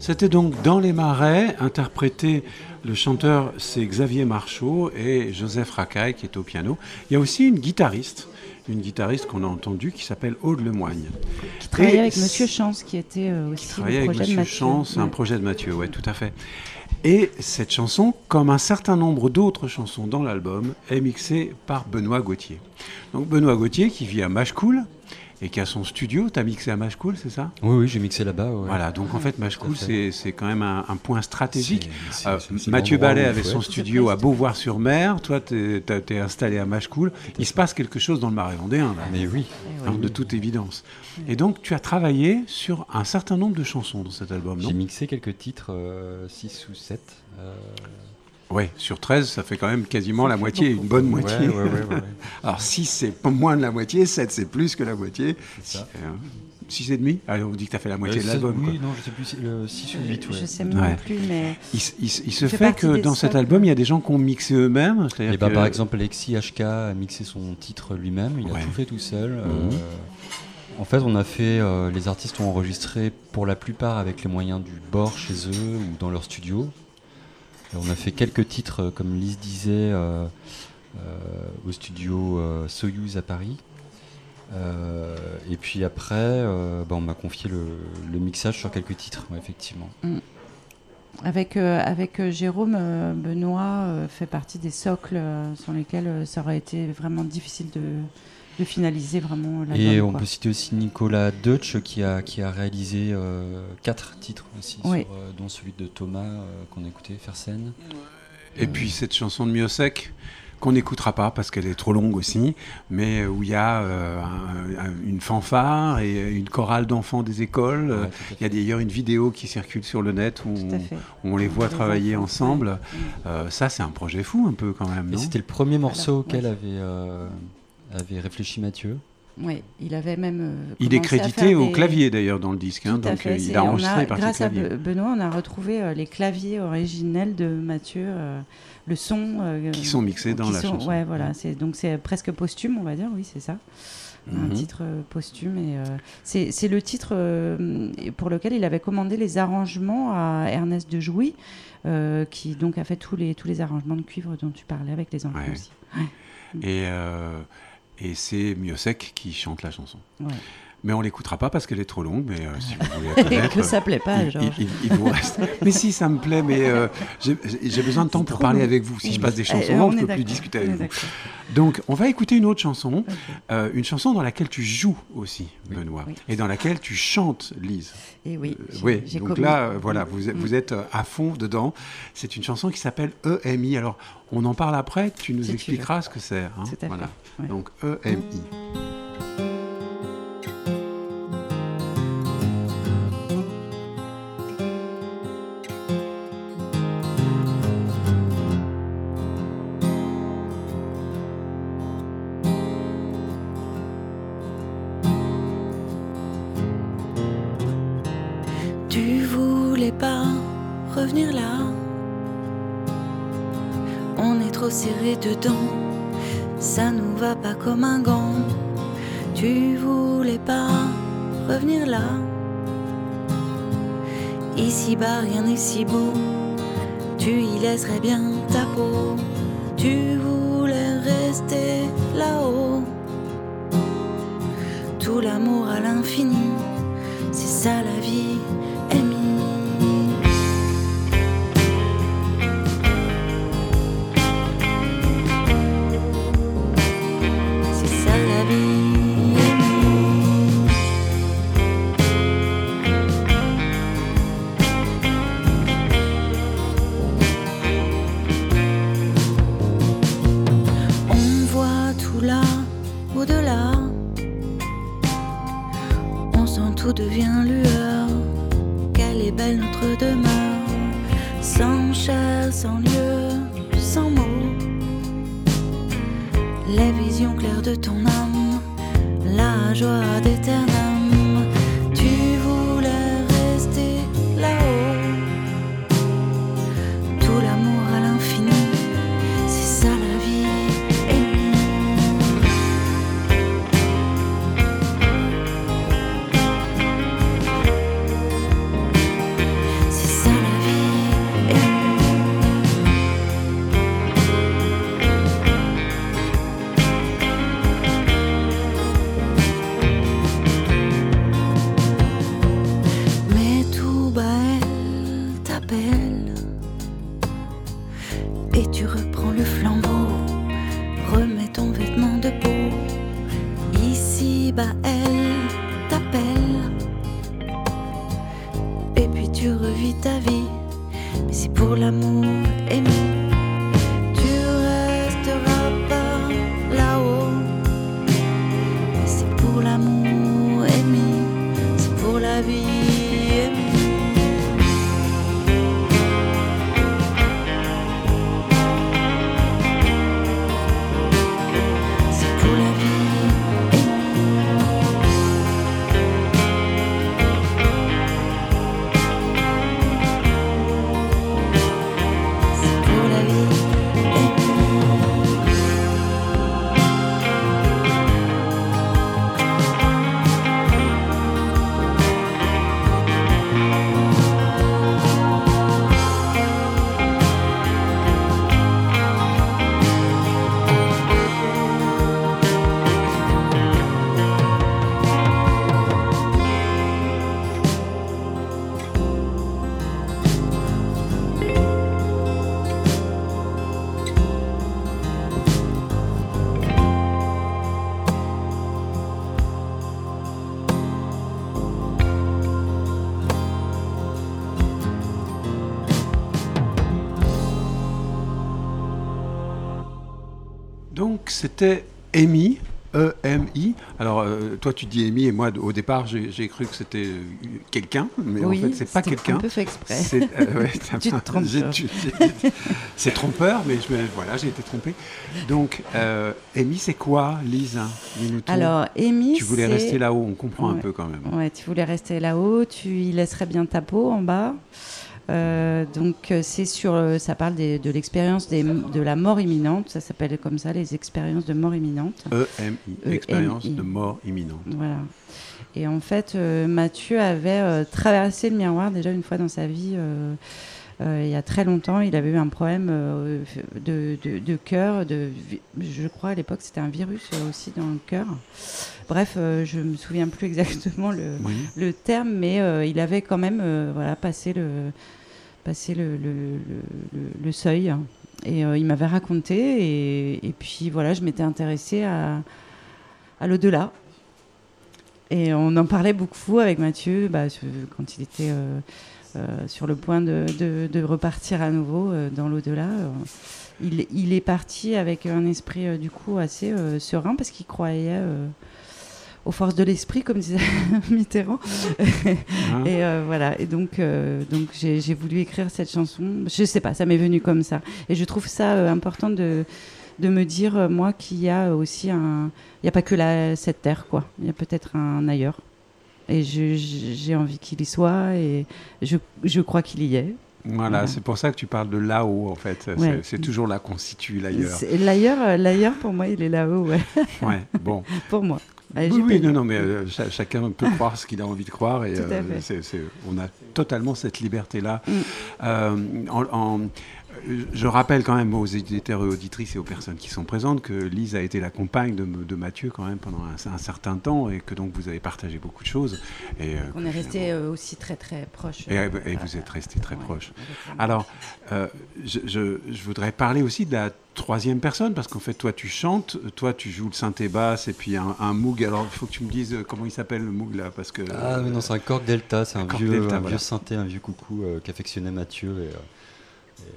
C'était donc Dans les marais, interprété, le chanteur c'est Xavier Marchaud et Joseph Racaille qui est au piano. Il y a aussi une guitariste, une guitariste qu'on a entendue qui s'appelle Aude Lemoigne. Qui travaillait Et avec Monsieur Chance, qui était euh, aussi travaillait le avec projet de Monsieur Mathieu. Chance, un Ouais. projet de Mathieu, ouais, tout à fait. Et cette chanson, comme un certain nombre d'autres chansons dans l'album, est mixée par Benoît Gauthier. Donc Benoît Gauthier qui vit à Machecoul et qui a son studio. Tu as mixé à Machecoul, c'est ça? Oui, oui, j'ai mixé là-bas. ouais. Voilà, donc en fait, fait. c'est c'est quand même un, un point stratégique. C'est- c'est- Euh, Mathieu Ballet avait son studio à Beauvoir-sur-Mer. Toi, tu es, installé à Machecoul. Il se passe quelque chose dans le Marais vendéen, là, Mais oui. hein, de toute évidence. Et donc, tu as travaillé sur un certain nombre de chansons dans cet album, non? J'ai mixé quelques titres, 6 ou 7. Oui, sur 13, ça fait quand même quasiment la moitié, une bonne moitié. Ouais, ouais, ouais, ouais, ouais. <laughs> Alors 6, c'est pas moins de la moitié, 7, c'est plus que la moitié. C'est ça. 6 et demi Allez, on dit que tu as fait la moitié Euh, de sept- l'album. Oui, non, je sais plus, le 6 ou 8. Je sais même Ouais. plus, mais Il, se fait que dans cet album, il y a des gens qui ont mixé eux-mêmes. Et bah, que- par exemple, Alexis HK a mixé son titre lui-même, il Ouais. a tout fait tout seul. Mhm. Euh, en fait, on a fait, euh, les artistes ont enregistré pour la plupart avec les moyens du bord chez eux ou dans leur studio. On a fait quelques titres, euh, comme Lise disait, euh, euh, au studio Soyuz à Paris. Et puis après, bah, on m'a confié le, mixage sur quelques titres, effectivement. avec, euh, avec euh, Jérôme, Benoît fait partie des socles sur lesquels ça aurait été vraiment difficile de, de finaliser vraiment l'album. Et on quoi. peut citer aussi Nicolas Deutsch qui a, qui a réalisé euh, quatre titres aussi, Oui. sur, euh, dont celui de Thomas euh, qu'on a écouté, Fersen. Et puis cette chanson de Miosek qu'on n'écoutera pas parce qu'elle est trop longue aussi, mais où il y a euh, un- un- une fanfare et une chorale d'enfants des écoles. Ouais, Il y a d'ailleurs une vidéo qui circule sur le net où, on les voit Les travailler enfants, ensemble. ouais. Euh, ça, c'est un projet fou un peu quand même, Et non? c'était le premier morceau Alors, auquel ouais. avait, euh, avait réfléchi Mathieu. Oui, il avait même. euh, Il est crédité faire au des- clavier d'ailleurs dans le disque, hein, donc fait, euh, il a enregistré parties Grâce à Benoît, on a retrouvé euh, les claviers originels de Mathieu, euh, le son. euh, Qui sont mixés dans la sont- chanson. Ouais, voilà. C'est donc c'est presque posthume, on va dire. Oui, c'est ça. Un Mhm. titre posthume et euh, c'est c'est le titre euh, pour lequel il avait commandé les arrangements à Ernest de Jouy, euh, qui donc a fait tous les tous les arrangements de cuivre dont tu parlais avec les enfants Ouais. aussi. Et, euh, et c'est Miosek qui chante la chanson. Ouais. Mais on l'écoutera pas parce qu'elle est trop longue, mais euh, si vous voulez la <laughs> Et connaître, que ça plaît pas, Georges. il- il- il vous reste. Mais si, ça me plaît, mais euh, j'ai besoin de temps pour parler long. avec vous. Si je passe des chansons Eh, longues, on je peux plus discuter avec vous. Donc, on va écouter une autre chanson, euh, une chanson dans laquelle tu joues aussi, Benoît, Oui. et dans laquelle tu chantes, Lise. Et oui, j'ai- oui, j'ai donc commis. là, voilà, vous êtes, Mm. vous êtes euh, à fond dedans. C'est une chanson qui s'appelle EMI. Alors, on en parle après, tu nous Si tu expliqueras ce que c'est. hein, Tout à fait, voilà. Ouais. Donc, E EMI. Tu voulais pas revenir là. On est trop serré dedans. Ça nous va pas comme un gant. Tu voulais pas revenir là. Ici bas rien n'est si beau. Tu y laisserais bien ta peau. Tu voulais rester là-haut. Tout l'amour à l'infini. C'était Amy, E-M-I. Alors euh, toi tu dis Amy et moi au départ j'ai cru que c'était euh, quelqu'un, mais Oui, en fait c'est pas quelqu'un. un peu fait exprès. C'est euh, ouais, <laughs> <laughs> trompeur, mais je voilà j'ai été trompé. Donc euh, Amy c'est quoi, Lise tout. Alors, Amy, tu voulais rester là-haut, on comprend un peu quand même. Ouais, tu voulais rester là-haut, tu y laisserais bien ta peau en bas. Euh, donc euh, c'est sur, euh, ça parle des- de l'expérience de la mort imminente. Ça s'appelle comme ça les expériences de mort imminente. E-M-I, E-M-I. expérience de mort imminente. Voilà. Et en fait, euh, Mathieu avait euh, traversé le miroir déjà une fois dans sa vie. il y a très longtemps, il avait eu un problème de, de, de cœur. De, je crois à l'époque c'était un virus aussi dans le cœur. Bref, je me souviens plus <laughs> exactement le, Oui. le terme, mais il avait quand même voilà, passé le, passé le, le, le- seuil. Et euh, il m'avait raconté, et, et puis voilà, je m'étais intéressée à, à l'au-delà. Et on en parlait beaucoup avec Mathieu bah, quand il était euh, euh, sur le point de, de- de repartir à nouveau dans l'au-delà. Il, il est parti avec un esprit du coup assez serein parce qu'il croyait aux forces de l'esprit, comme disait <laughs> Mitterrand. Hein et euh, voilà. Et donc, euh, donc j'ai voulu écrire cette chanson. Je sais pas, ça m'est venu comme ça. Et je trouve ça euh, important de de me dire moi qu'il y a aussi un, il n'y a pas que la, cette terre quoi. Il y a peut-être un ailleurs. Et j'ai envie qu'il y soit et je, je crois qu'il y est. Voilà, Voilà. c'est pour ça que tu parles de là-haut en fait. C'est- Ouais. C'est toujours là qu'on situe l'ailleurs. L'ailleurs, l'ailleurs pour moi, il est là-haut, ouais. Ouais, bon. <laughs> pour moi. Oui, non, non, mais euh, cha- chacun peut croire ce qu'il a envie de croire et euh, on a totalement cette liberté-là. Mm. Euh, en- en- je rappelle quand même aux éditeurs et auditrices et aux personnes qui sont présentes que Lise a été la compagne de, de Mathieu quand même pendant un, un certain temps et que donc vous avez partagé beaucoup de choses. Et, euh, On est resté euh, aussi très très proches. et, euh, et vous êtes restés très ouais, proches. exactement. Alors, euh, je, je- je voudrais parler aussi de la troisième personne, parce qu'en fait, toi, tu chantes, toi, tu joues le synthé basse, et puis un, un Moog. Alors, il faut que tu me dises comment il s'appelle le Moog, là, parce que... Ah, mais non, c'est un Korg Delta, c'est un, vieux, Delta, un voilà. vieux synthé, un vieux coucou euh, qu'affectionnait Mathieu. Et, euh,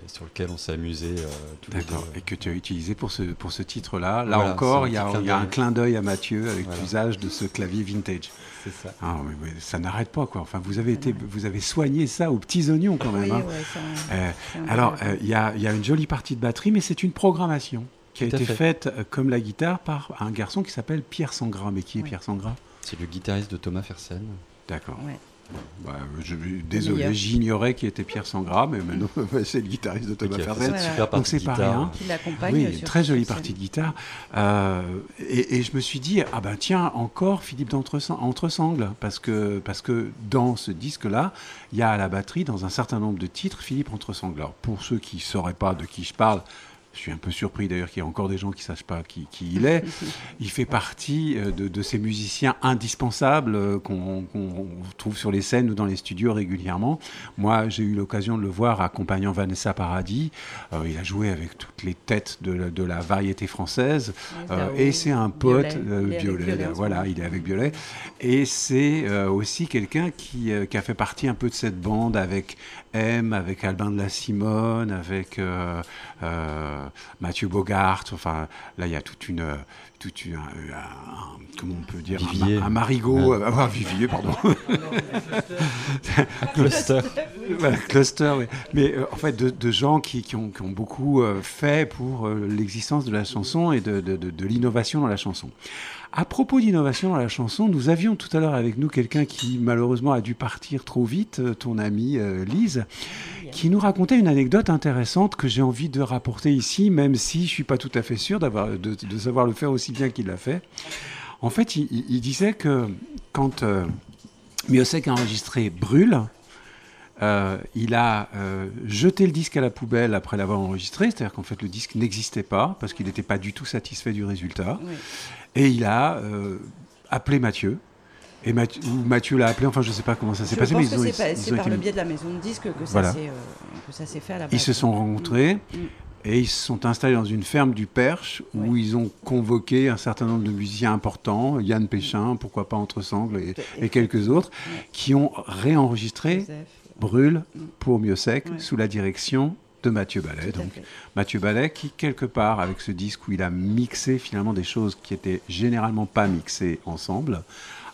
et sur lequel on s'est amusé euh, tous les deux. D'accord. Et que tu as utilisé pour ce, pour ce titre-là. Là Voilà, encore, il y, a, petit il y a un clin d'œil à Mathieu avec Voilà. l'usage de ce clavier vintage. C'est ça. Ah, oui, oui, ça n'arrête pas, quoi. Enfin, vous avez, été, vous avez soigné ça aux petits oignons, quand même. Oui, hein. ouais, Euh, un alors, euh, il y, a, il y a une jolie partie de batterie, mais c'est une programmation qui a Tout été fait. faite, euh, comme la guitare, par un garçon qui s'appelle Pierre Sangras. Mais qui est Ouais. Pierre Sangras C'est le guitariste de Thomas Fersen. D'accord. Ouais. Bah, je, désolé, j'ignorais qui était Pierre Sangras, mais maintenant, <laughs> c'est le guitariste de Thomas Voilà. super Donc c'est de pas guitare. rien. Qui l'accompagne. Oui, sur- très jolie partie scène. de guitare. Euh, et, et je me suis dit, ah ben tiens, encore Philippe d'Entresang- Entresangles, parce que, parce que dans ce disque-là, il y a à la batterie, dans un certain nombre de titres, Philippe Entresangles. Alors, pour ceux qui ne sauraient pas de qui je parle, je suis un peu surpris d'ailleurs qu'il y ait encore des gens qui ne sachent pas qui, qui il est. Il fait partie euh, de, de ces musiciens indispensables euh, qu'on qu'on trouve sur les scènes ou dans les studios régulièrement. Moi, j'ai eu l'occasion de le voir accompagnant Vanessa Paradis. Euh, il a joué avec toutes les têtes de la, de la variété française. Euh, et c'est un pote, Violet. euh, voilà, il est avec Violet. Et c'est aussi quelqu'un qui, qui a fait partie un peu de cette bande avec M, avec Albin de la Simone, avec euh, euh, Mathieu Bogart. Enfin, là, il y a toute une. Toute une un- un- comment on peut dire un, Vivier. ma- un marigot, Ouais. euh, ah, Vivier, pardon. Cluster. Voilà, <laughs> cluster, oui. Mais euh, en fait, de, de gens qui, qui ont, qui ont beaucoup euh, fait pour euh, l'existence de la chanson et de, de- de- de l'innovation dans la chanson. À propos d'innovation dans la chanson, nous avions tout à l'heure avec nous quelqu'un qui malheureusement a dû partir trop vite, euh, ton amie euh, Lise, qui nous racontait une anecdote intéressante que j'ai envie de rapporter ici, même si je suis pas tout à fait sûr d'avoir, de, de savoir le faire aussi bien qu'il l'a fait. En fait, il, disait que quand euh, Miossec a enregistré Brûle, euh, il a euh, jeté le disque à la poubelle après l'avoir enregistré, c'est-à-dire qu'en fait le disque n'existait pas parce qu'il n'était pas du tout satisfait du résultat. Oui. Et il a euh, appelé Mathieu. Et Mathieu, ou Mathieu l'a appelé, enfin je ne sais pas comment ça s'est passé, mais pense ils que c'est ont par été- le biais de la maison de disques que ça Voilà. s'est euh, que ça s'est fait à la base. ils se sont rencontrés Mm. et ils se sont installés dans une ferme du Perche où Oui. ils ont convoqué un certain nombre de musiciens importants, Yann Péchin, pourquoi pas Entre Sangles et, et quelques autres, qui ont réenregistré Brûle Mm. pour Mieux Sec sous la direction de Mathieu Ballet. Donc. Mathieu Ballet qui, quelque part, avec ce disque où il a mixé finalement des choses qui étaient généralement pas mixées ensemble,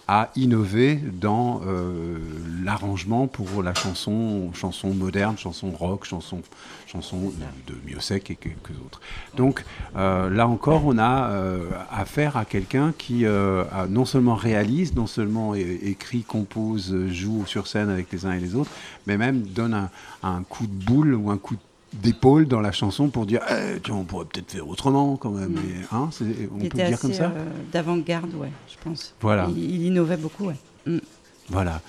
a innové dans euh, l'arrangement pour la chanson, chanson moderne, chanson rock, chanson, chanson de Miossec et quelques autres. Donc euh, là encore, on a euh, affaire à quelqu'un qui a non seulement réalise, non seulement écrit, compose, joue sur scène avec les uns et les autres, mais même donne un, un coup de boule ou un coup d'épaule dans la chanson pour dire Eh, tiens, on pourrait peut-être faire autrement quand même. Mm. Et, hein, c'est- on Il peut dire comme ça? euh, d'avant-garde, ouais, je pense. Voilà. Il, il innovait beaucoup, ouais. Voilà.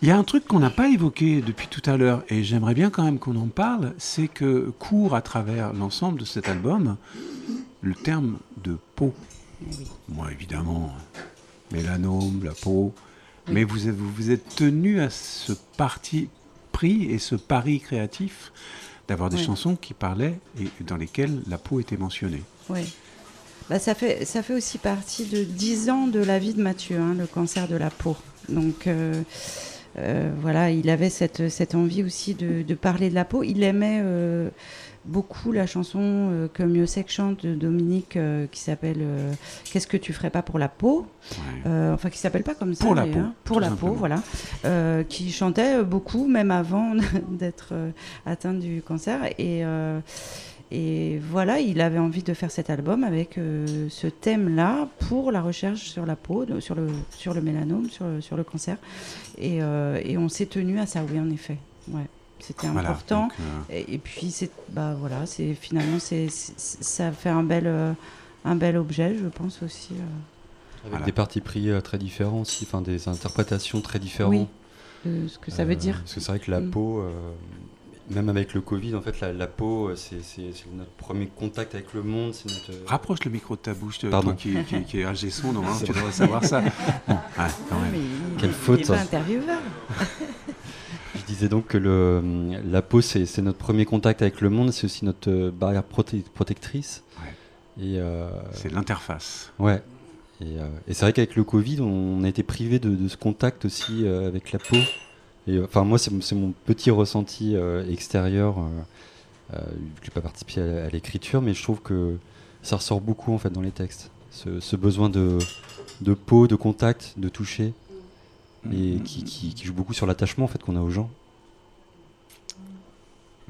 Il y a un truc qu'on n'a pas évoqué depuis tout à l'heure, et j'aimerais bien quand même qu'on en parle, c'est que court à travers l'ensemble de cet album le terme de peau. Oui. Moi, évidemment, mélanome, la peau. Mais vous vous, vous êtes tenu à ce parti pris et ce pari créatif d'avoir des Oui. chansons qui parlaient et dans lesquelles la peau était mentionnée. Ouais. Bah, ça, fait, ça fait aussi partie de 10 ans de la vie de Mathieu, hein, le cancer de la peau. Donc euh, euh, voilà, il avait cette, cette envie aussi de, de parler de la peau. Il aimait euh, beaucoup la chanson euh, que Miossec chante de Dominique euh, qui s'appelle euh, Qu'est-ce que tu ferais pas pour la peau Ouais. Euh, Enfin, qui s'appelle pas comme ça. Pour la peau, Pour la simplement. peau, voilà. Euh, qui chantait beaucoup, même avant <laughs> d'être euh, atteint du cancer. Et. euh, et voilà, il avait envie de faire cet album avec euh, ce thème-là pour la recherche sur la peau, de- sur, le, sur le mélanome, sur, le- sur le cancer. Et, euh, et on s'est tenu à ça, oui, en effet. Ouais, C'était Voilà, important. donc, euh, Et, et puis, c'est, bah, voilà, c'est, finalement, c'est, ça fait un bel, euh, un bel objet, je pense aussi. euh, Avec Voilà. des partis pris euh, très différents aussi, enfin des interprétations très différentes. Oui, de ce que ça veut dire. Parce que c'est vrai que la Mm. peau, euh, même avec le Covid, en fait, la, la peau, c'est notre premier contact avec le monde. C'est notre. Rapproche le micro de ta bouche, toi Pardon. qui, qui, qui est ingé son, non, hein, <laughs> tu vrai. devrais savoir ça. Bon, ouais, quand Non, même. mais il- Quelle faute, pas intervieweur. Je disais donc que le, la peau, c'est notre premier contact avec le monde, c'est aussi notre euh, barrière proté- protectrice. Et euh, C'est l'interface. ouais. Et, euh, et c'est vrai qu'avec le Covid, on a été privé de, de ce contact aussi euh, avec la peau. Et enfin, moi, c'est mon petit ressenti extérieur. je n'ai pas participé à, à l'écriture, mais je trouve que ça ressort beaucoup en fait dans les textes. Ce, ce besoin de, de peau, de contact, de toucher, et qui, qui- qui joue beaucoup sur l'attachement en fait qu'on a aux gens.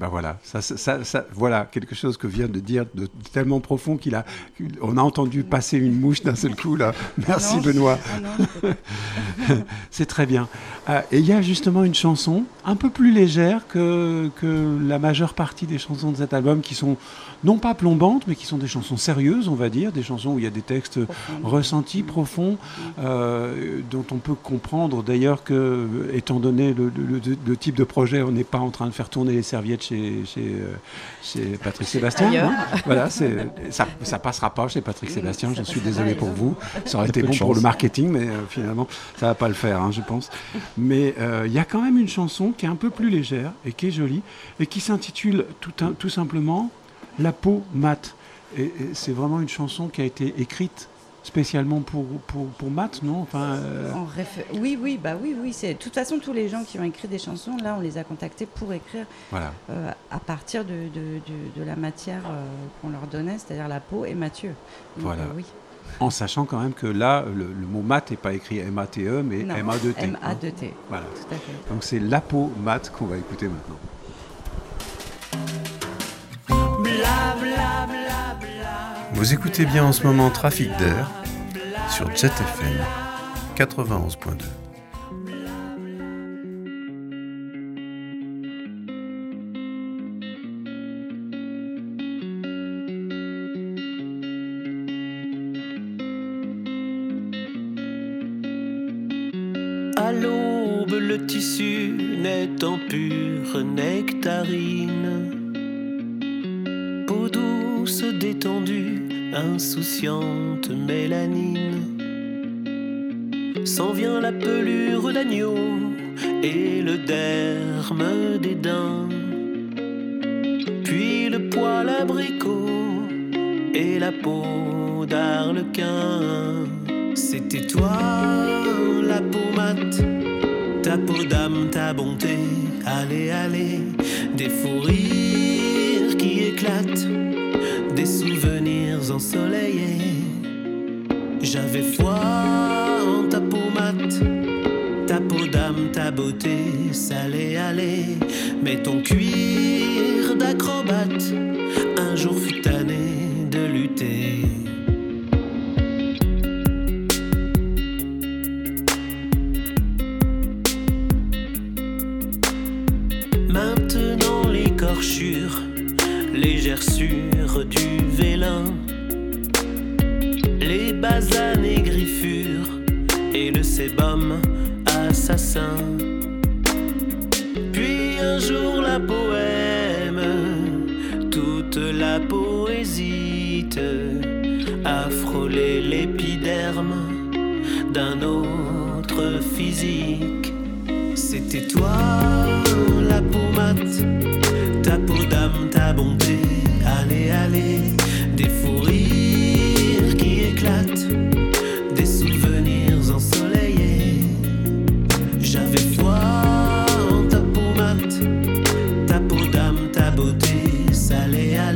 Ben voilà, ça, ça- ça- ça- voilà quelque chose que vient de dire de, de tellement profond qu'il a, on a entendu passer une mouche d'un seul coup là. <laughs> Merci Non, Benoît. ah <laughs> C'est très bien. Euh, et il y a justement une chanson un peu plus légère que, que la majeure partie des chansons de cet album qui sont non pas plombantes, mais qui sont des chansons sérieuses, on va dire, des chansons où il y a des textes ressentis, profonds, euh, dont on peut comprendre d'ailleurs que, étant donné le, le- le- le type de projet, on n'est pas en train de faire tourner les serviettes chez, chez, euh, chez Patrick Sébastien. Hein. Voilà, ça, ça passera pas chez Patrick Sébastien, j'en suis désolé pour vous. Ça aurait été bon pour le chance. marketing, mais euh, finalement, ça va pas le faire, hein, je pense. Mais euh, il y a quand même une chanson qui est un peu plus légère et qui est jolie et qui s'intitule tout, simplement La peau mate. Et, et c'est vraiment une chanson qui a été écrite spécialement pour, pour, pour Matt, non enfin, euh, En Oui, oui, bah oui, oui. C'est de toute façon tous les gens qui ont écrit des chansons. Là, on les a contactés pour écrire Voilà. euh, à partir de, de, de- de la matière euh, qu'on leur donnait, c'est-à-dire la peau et Mathieu. Donc, Voilà. euh, oui. En sachant quand même que là, le, le mot mat n'est pas écrit M-A-T-E, mais Non, M-A-2-T. hein. M-A-2-T. Voilà. Tout à fait. Donc c'est la peau mat qu'on va écouter maintenant. Vous écoutez bien en ce moment Trafic d'air sur Jet FM 91.2. À l'aube, le tissu n'est en pure nectarine. Détendue, insouciante mélanine. S'en vient la pelure d'agneau et le derme des daims. Puis le poil abricot et la peau d'arlequin. C'était toi, la peau mate, ta peau d'âme, ta bonté. Allez, allez, des fous rires qui éclatent, souvenirs ensoleillés. J'avais foi en ta peau mate, ta peau d'âme, ta beauté. Salée, allez, mais ton cuir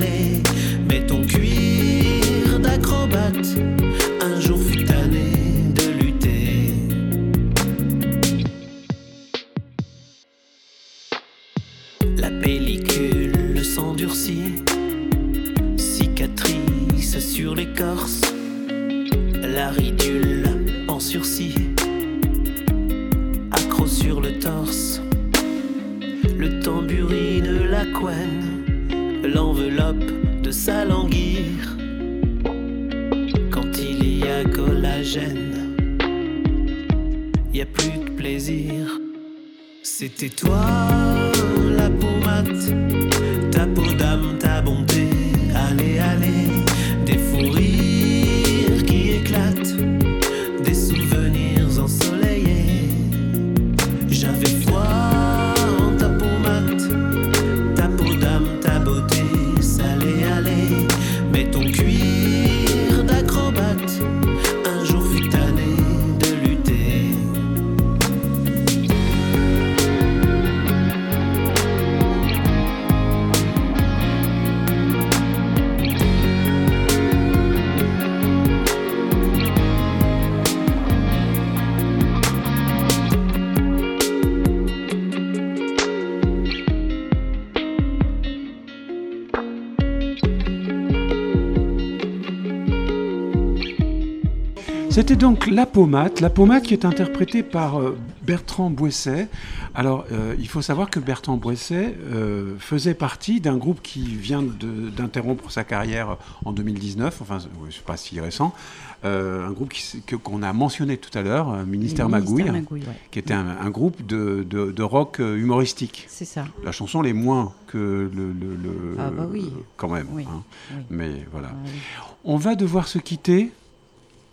day. C'était donc La Pommade, La Pommade qui est interprétée par euh, Bertrand Boisset. Alors, euh, il faut savoir que Bertrand Boisset euh, faisait partie d'un groupe qui vient d'interrompre sa carrière en 2019, enfin, oui, c'est pas si récent, euh, un groupe qu'on a mentionné tout à l'heure, Ministère Les Magouille, ouais. qui était un, un groupe de, de- de rock humoristique. C'est ça. La chanson l'est moins que le... le- le- Ah bah oui. Quand même. Oui, hein. oui. Mais voilà. Ah. On va devoir se quitter.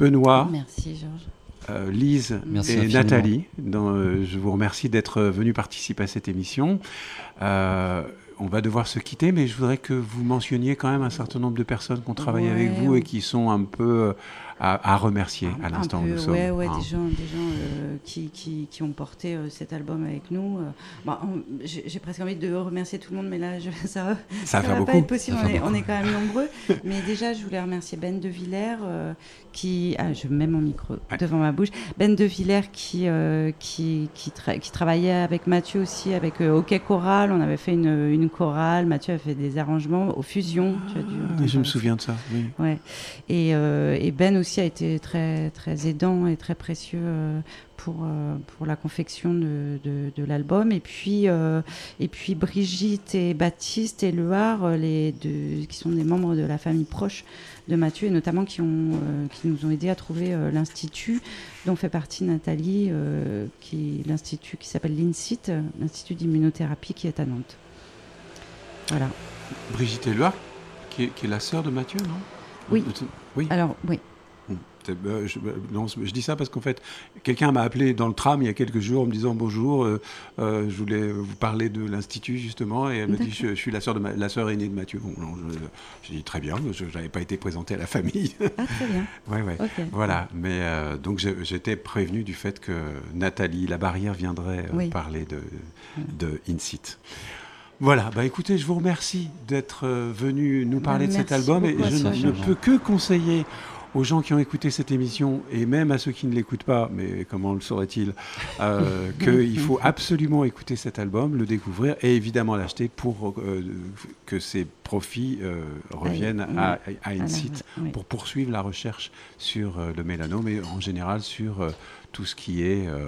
Benoît. Merci Georges. Euh, Lise Merci et infiniment. Nathalie. dans, euh, je vous remercie d'être venus participer à cette émission. Euh, on va devoir se quitter, mais je voudrais que vous mentionniez quand même un certain nombre de personnes qui ont travaillé avec vous et qui sont un peu euh, à, à remercier à Un l'instant où nous sommes. ouais, ouais, hein. des gens, des gens euh, qui, qui, qui ont porté euh, cet album avec nous. euh. Bon, on- J'ai presque envie de remercier tout le monde, mais là, je, <laughs> ça, Ça va beaucoup. pas être possible. On est, on quand même nombreux. <laughs> mais déjà, je voulais remercier Ben de Villers, qui. Ah, je mets mon micro devant ma bouche. Ben de Villers, qui, qui, qui, tra- qui travaillait avec Mathieu aussi, avec OK Choral. On avait fait une, une chorale. Mathieu a fait des arrangements aux fusions. tu as dû Ah, je me souviens de ça, oui. Ouais. Et, et Ben aussi a été très, très aidant et très précieux euh, pour, euh, pour la confection de, de, de l'album. Et puis, euh, et puis Brigitte et Baptiste et Lehar, les deux, qui sont des membres de la famille proche de Mathieu et notamment qui, ont, qui nous ont aidés à trouver l'institut dont fait partie Nathalie, qui l'institut qui s'appelle l'INSIT, l'Institut d'immunothérapie qui est à Nantes. Voilà. Brigitte Éluard, qui est, qui est la sœur de Mathieu, non? Oui. Oui. Alors, oui. Euh, je, euh, non, je dis ça parce qu'en fait, quelqu'un m'a appelé dans le tram il y a quelques jours en me disant bonjour, euh, euh, je voulais vous parler de l'institut justement, et elle me dit je, je suis la sœur de ma- la sœur aînée de Mathieu. Bon, non, je- dit très bien, je n'avais pas été présenté à la famille. Ah, très bien. <laughs> ouais, ouais. Voilà, mais donc j'étais prévenu du fait que Nathalie La Barrière viendrait Oui. parler de, de InSit. Voilà, bah écoutez, je vous remercie d'être venu nous parler de cet album et je ne peux que conseiller aux gens qui ont écouté cette émission et même à ceux qui ne l'écoutent pas, mais comment le sauraient-ils, euh, <laughs> qu'il faut absolument écouter cet album, le découvrir et évidemment l'acheter pour euh, que ses profits euh, reviennent à, oui. à À la- InSit oui. pour poursuivre la recherche sur euh, le mélanome et en général sur euh, tout ce qui est euh,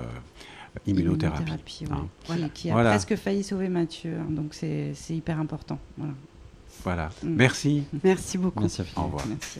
immunothérapie. Immunothérapie, hein. ouais. Qui, qui a Voilà. presque failli sauver Mathieu. hein, donc c'est hyper important. Voilà. Voilà. Mm. Merci. Merci beaucoup. Merci Au revoir. Merci.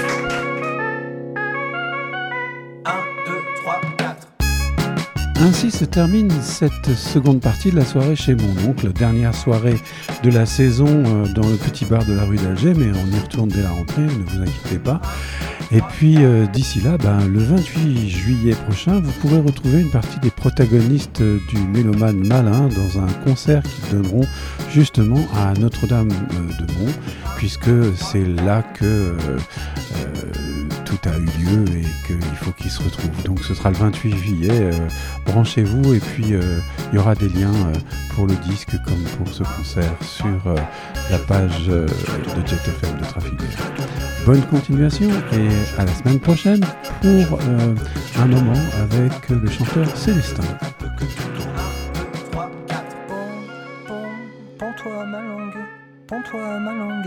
Ainsi se termine cette seconde partie de la soirée chez mon oncle, dernière soirée de la saison euh, dans le petit bar de la rue d'Alger, mais on y retourne dès la rentrée, ne vous inquiétez pas. Et puis euh, d'ici là, ben, le 28 juillet prochain, vous pourrez retrouver une partie des protagonistes du Mélomane Malin dans un concert qu'ils donneront justement à Notre-Dame euh, de Mont, puisque c'est là que tout a eu lieu et qu'il faut qu'ils se retrouvent. Donc ce sera le 28 juillet. Branchez-vous et puis euh, il y aura des liens euh, pour le disque comme pour ce concert sur euh, la page de JetFM de Trafic. Bonne continuation et à la semaine prochaine pour un moment avec le chanteur Célestin. Pends-toi ma langue, pends-toi ma langue,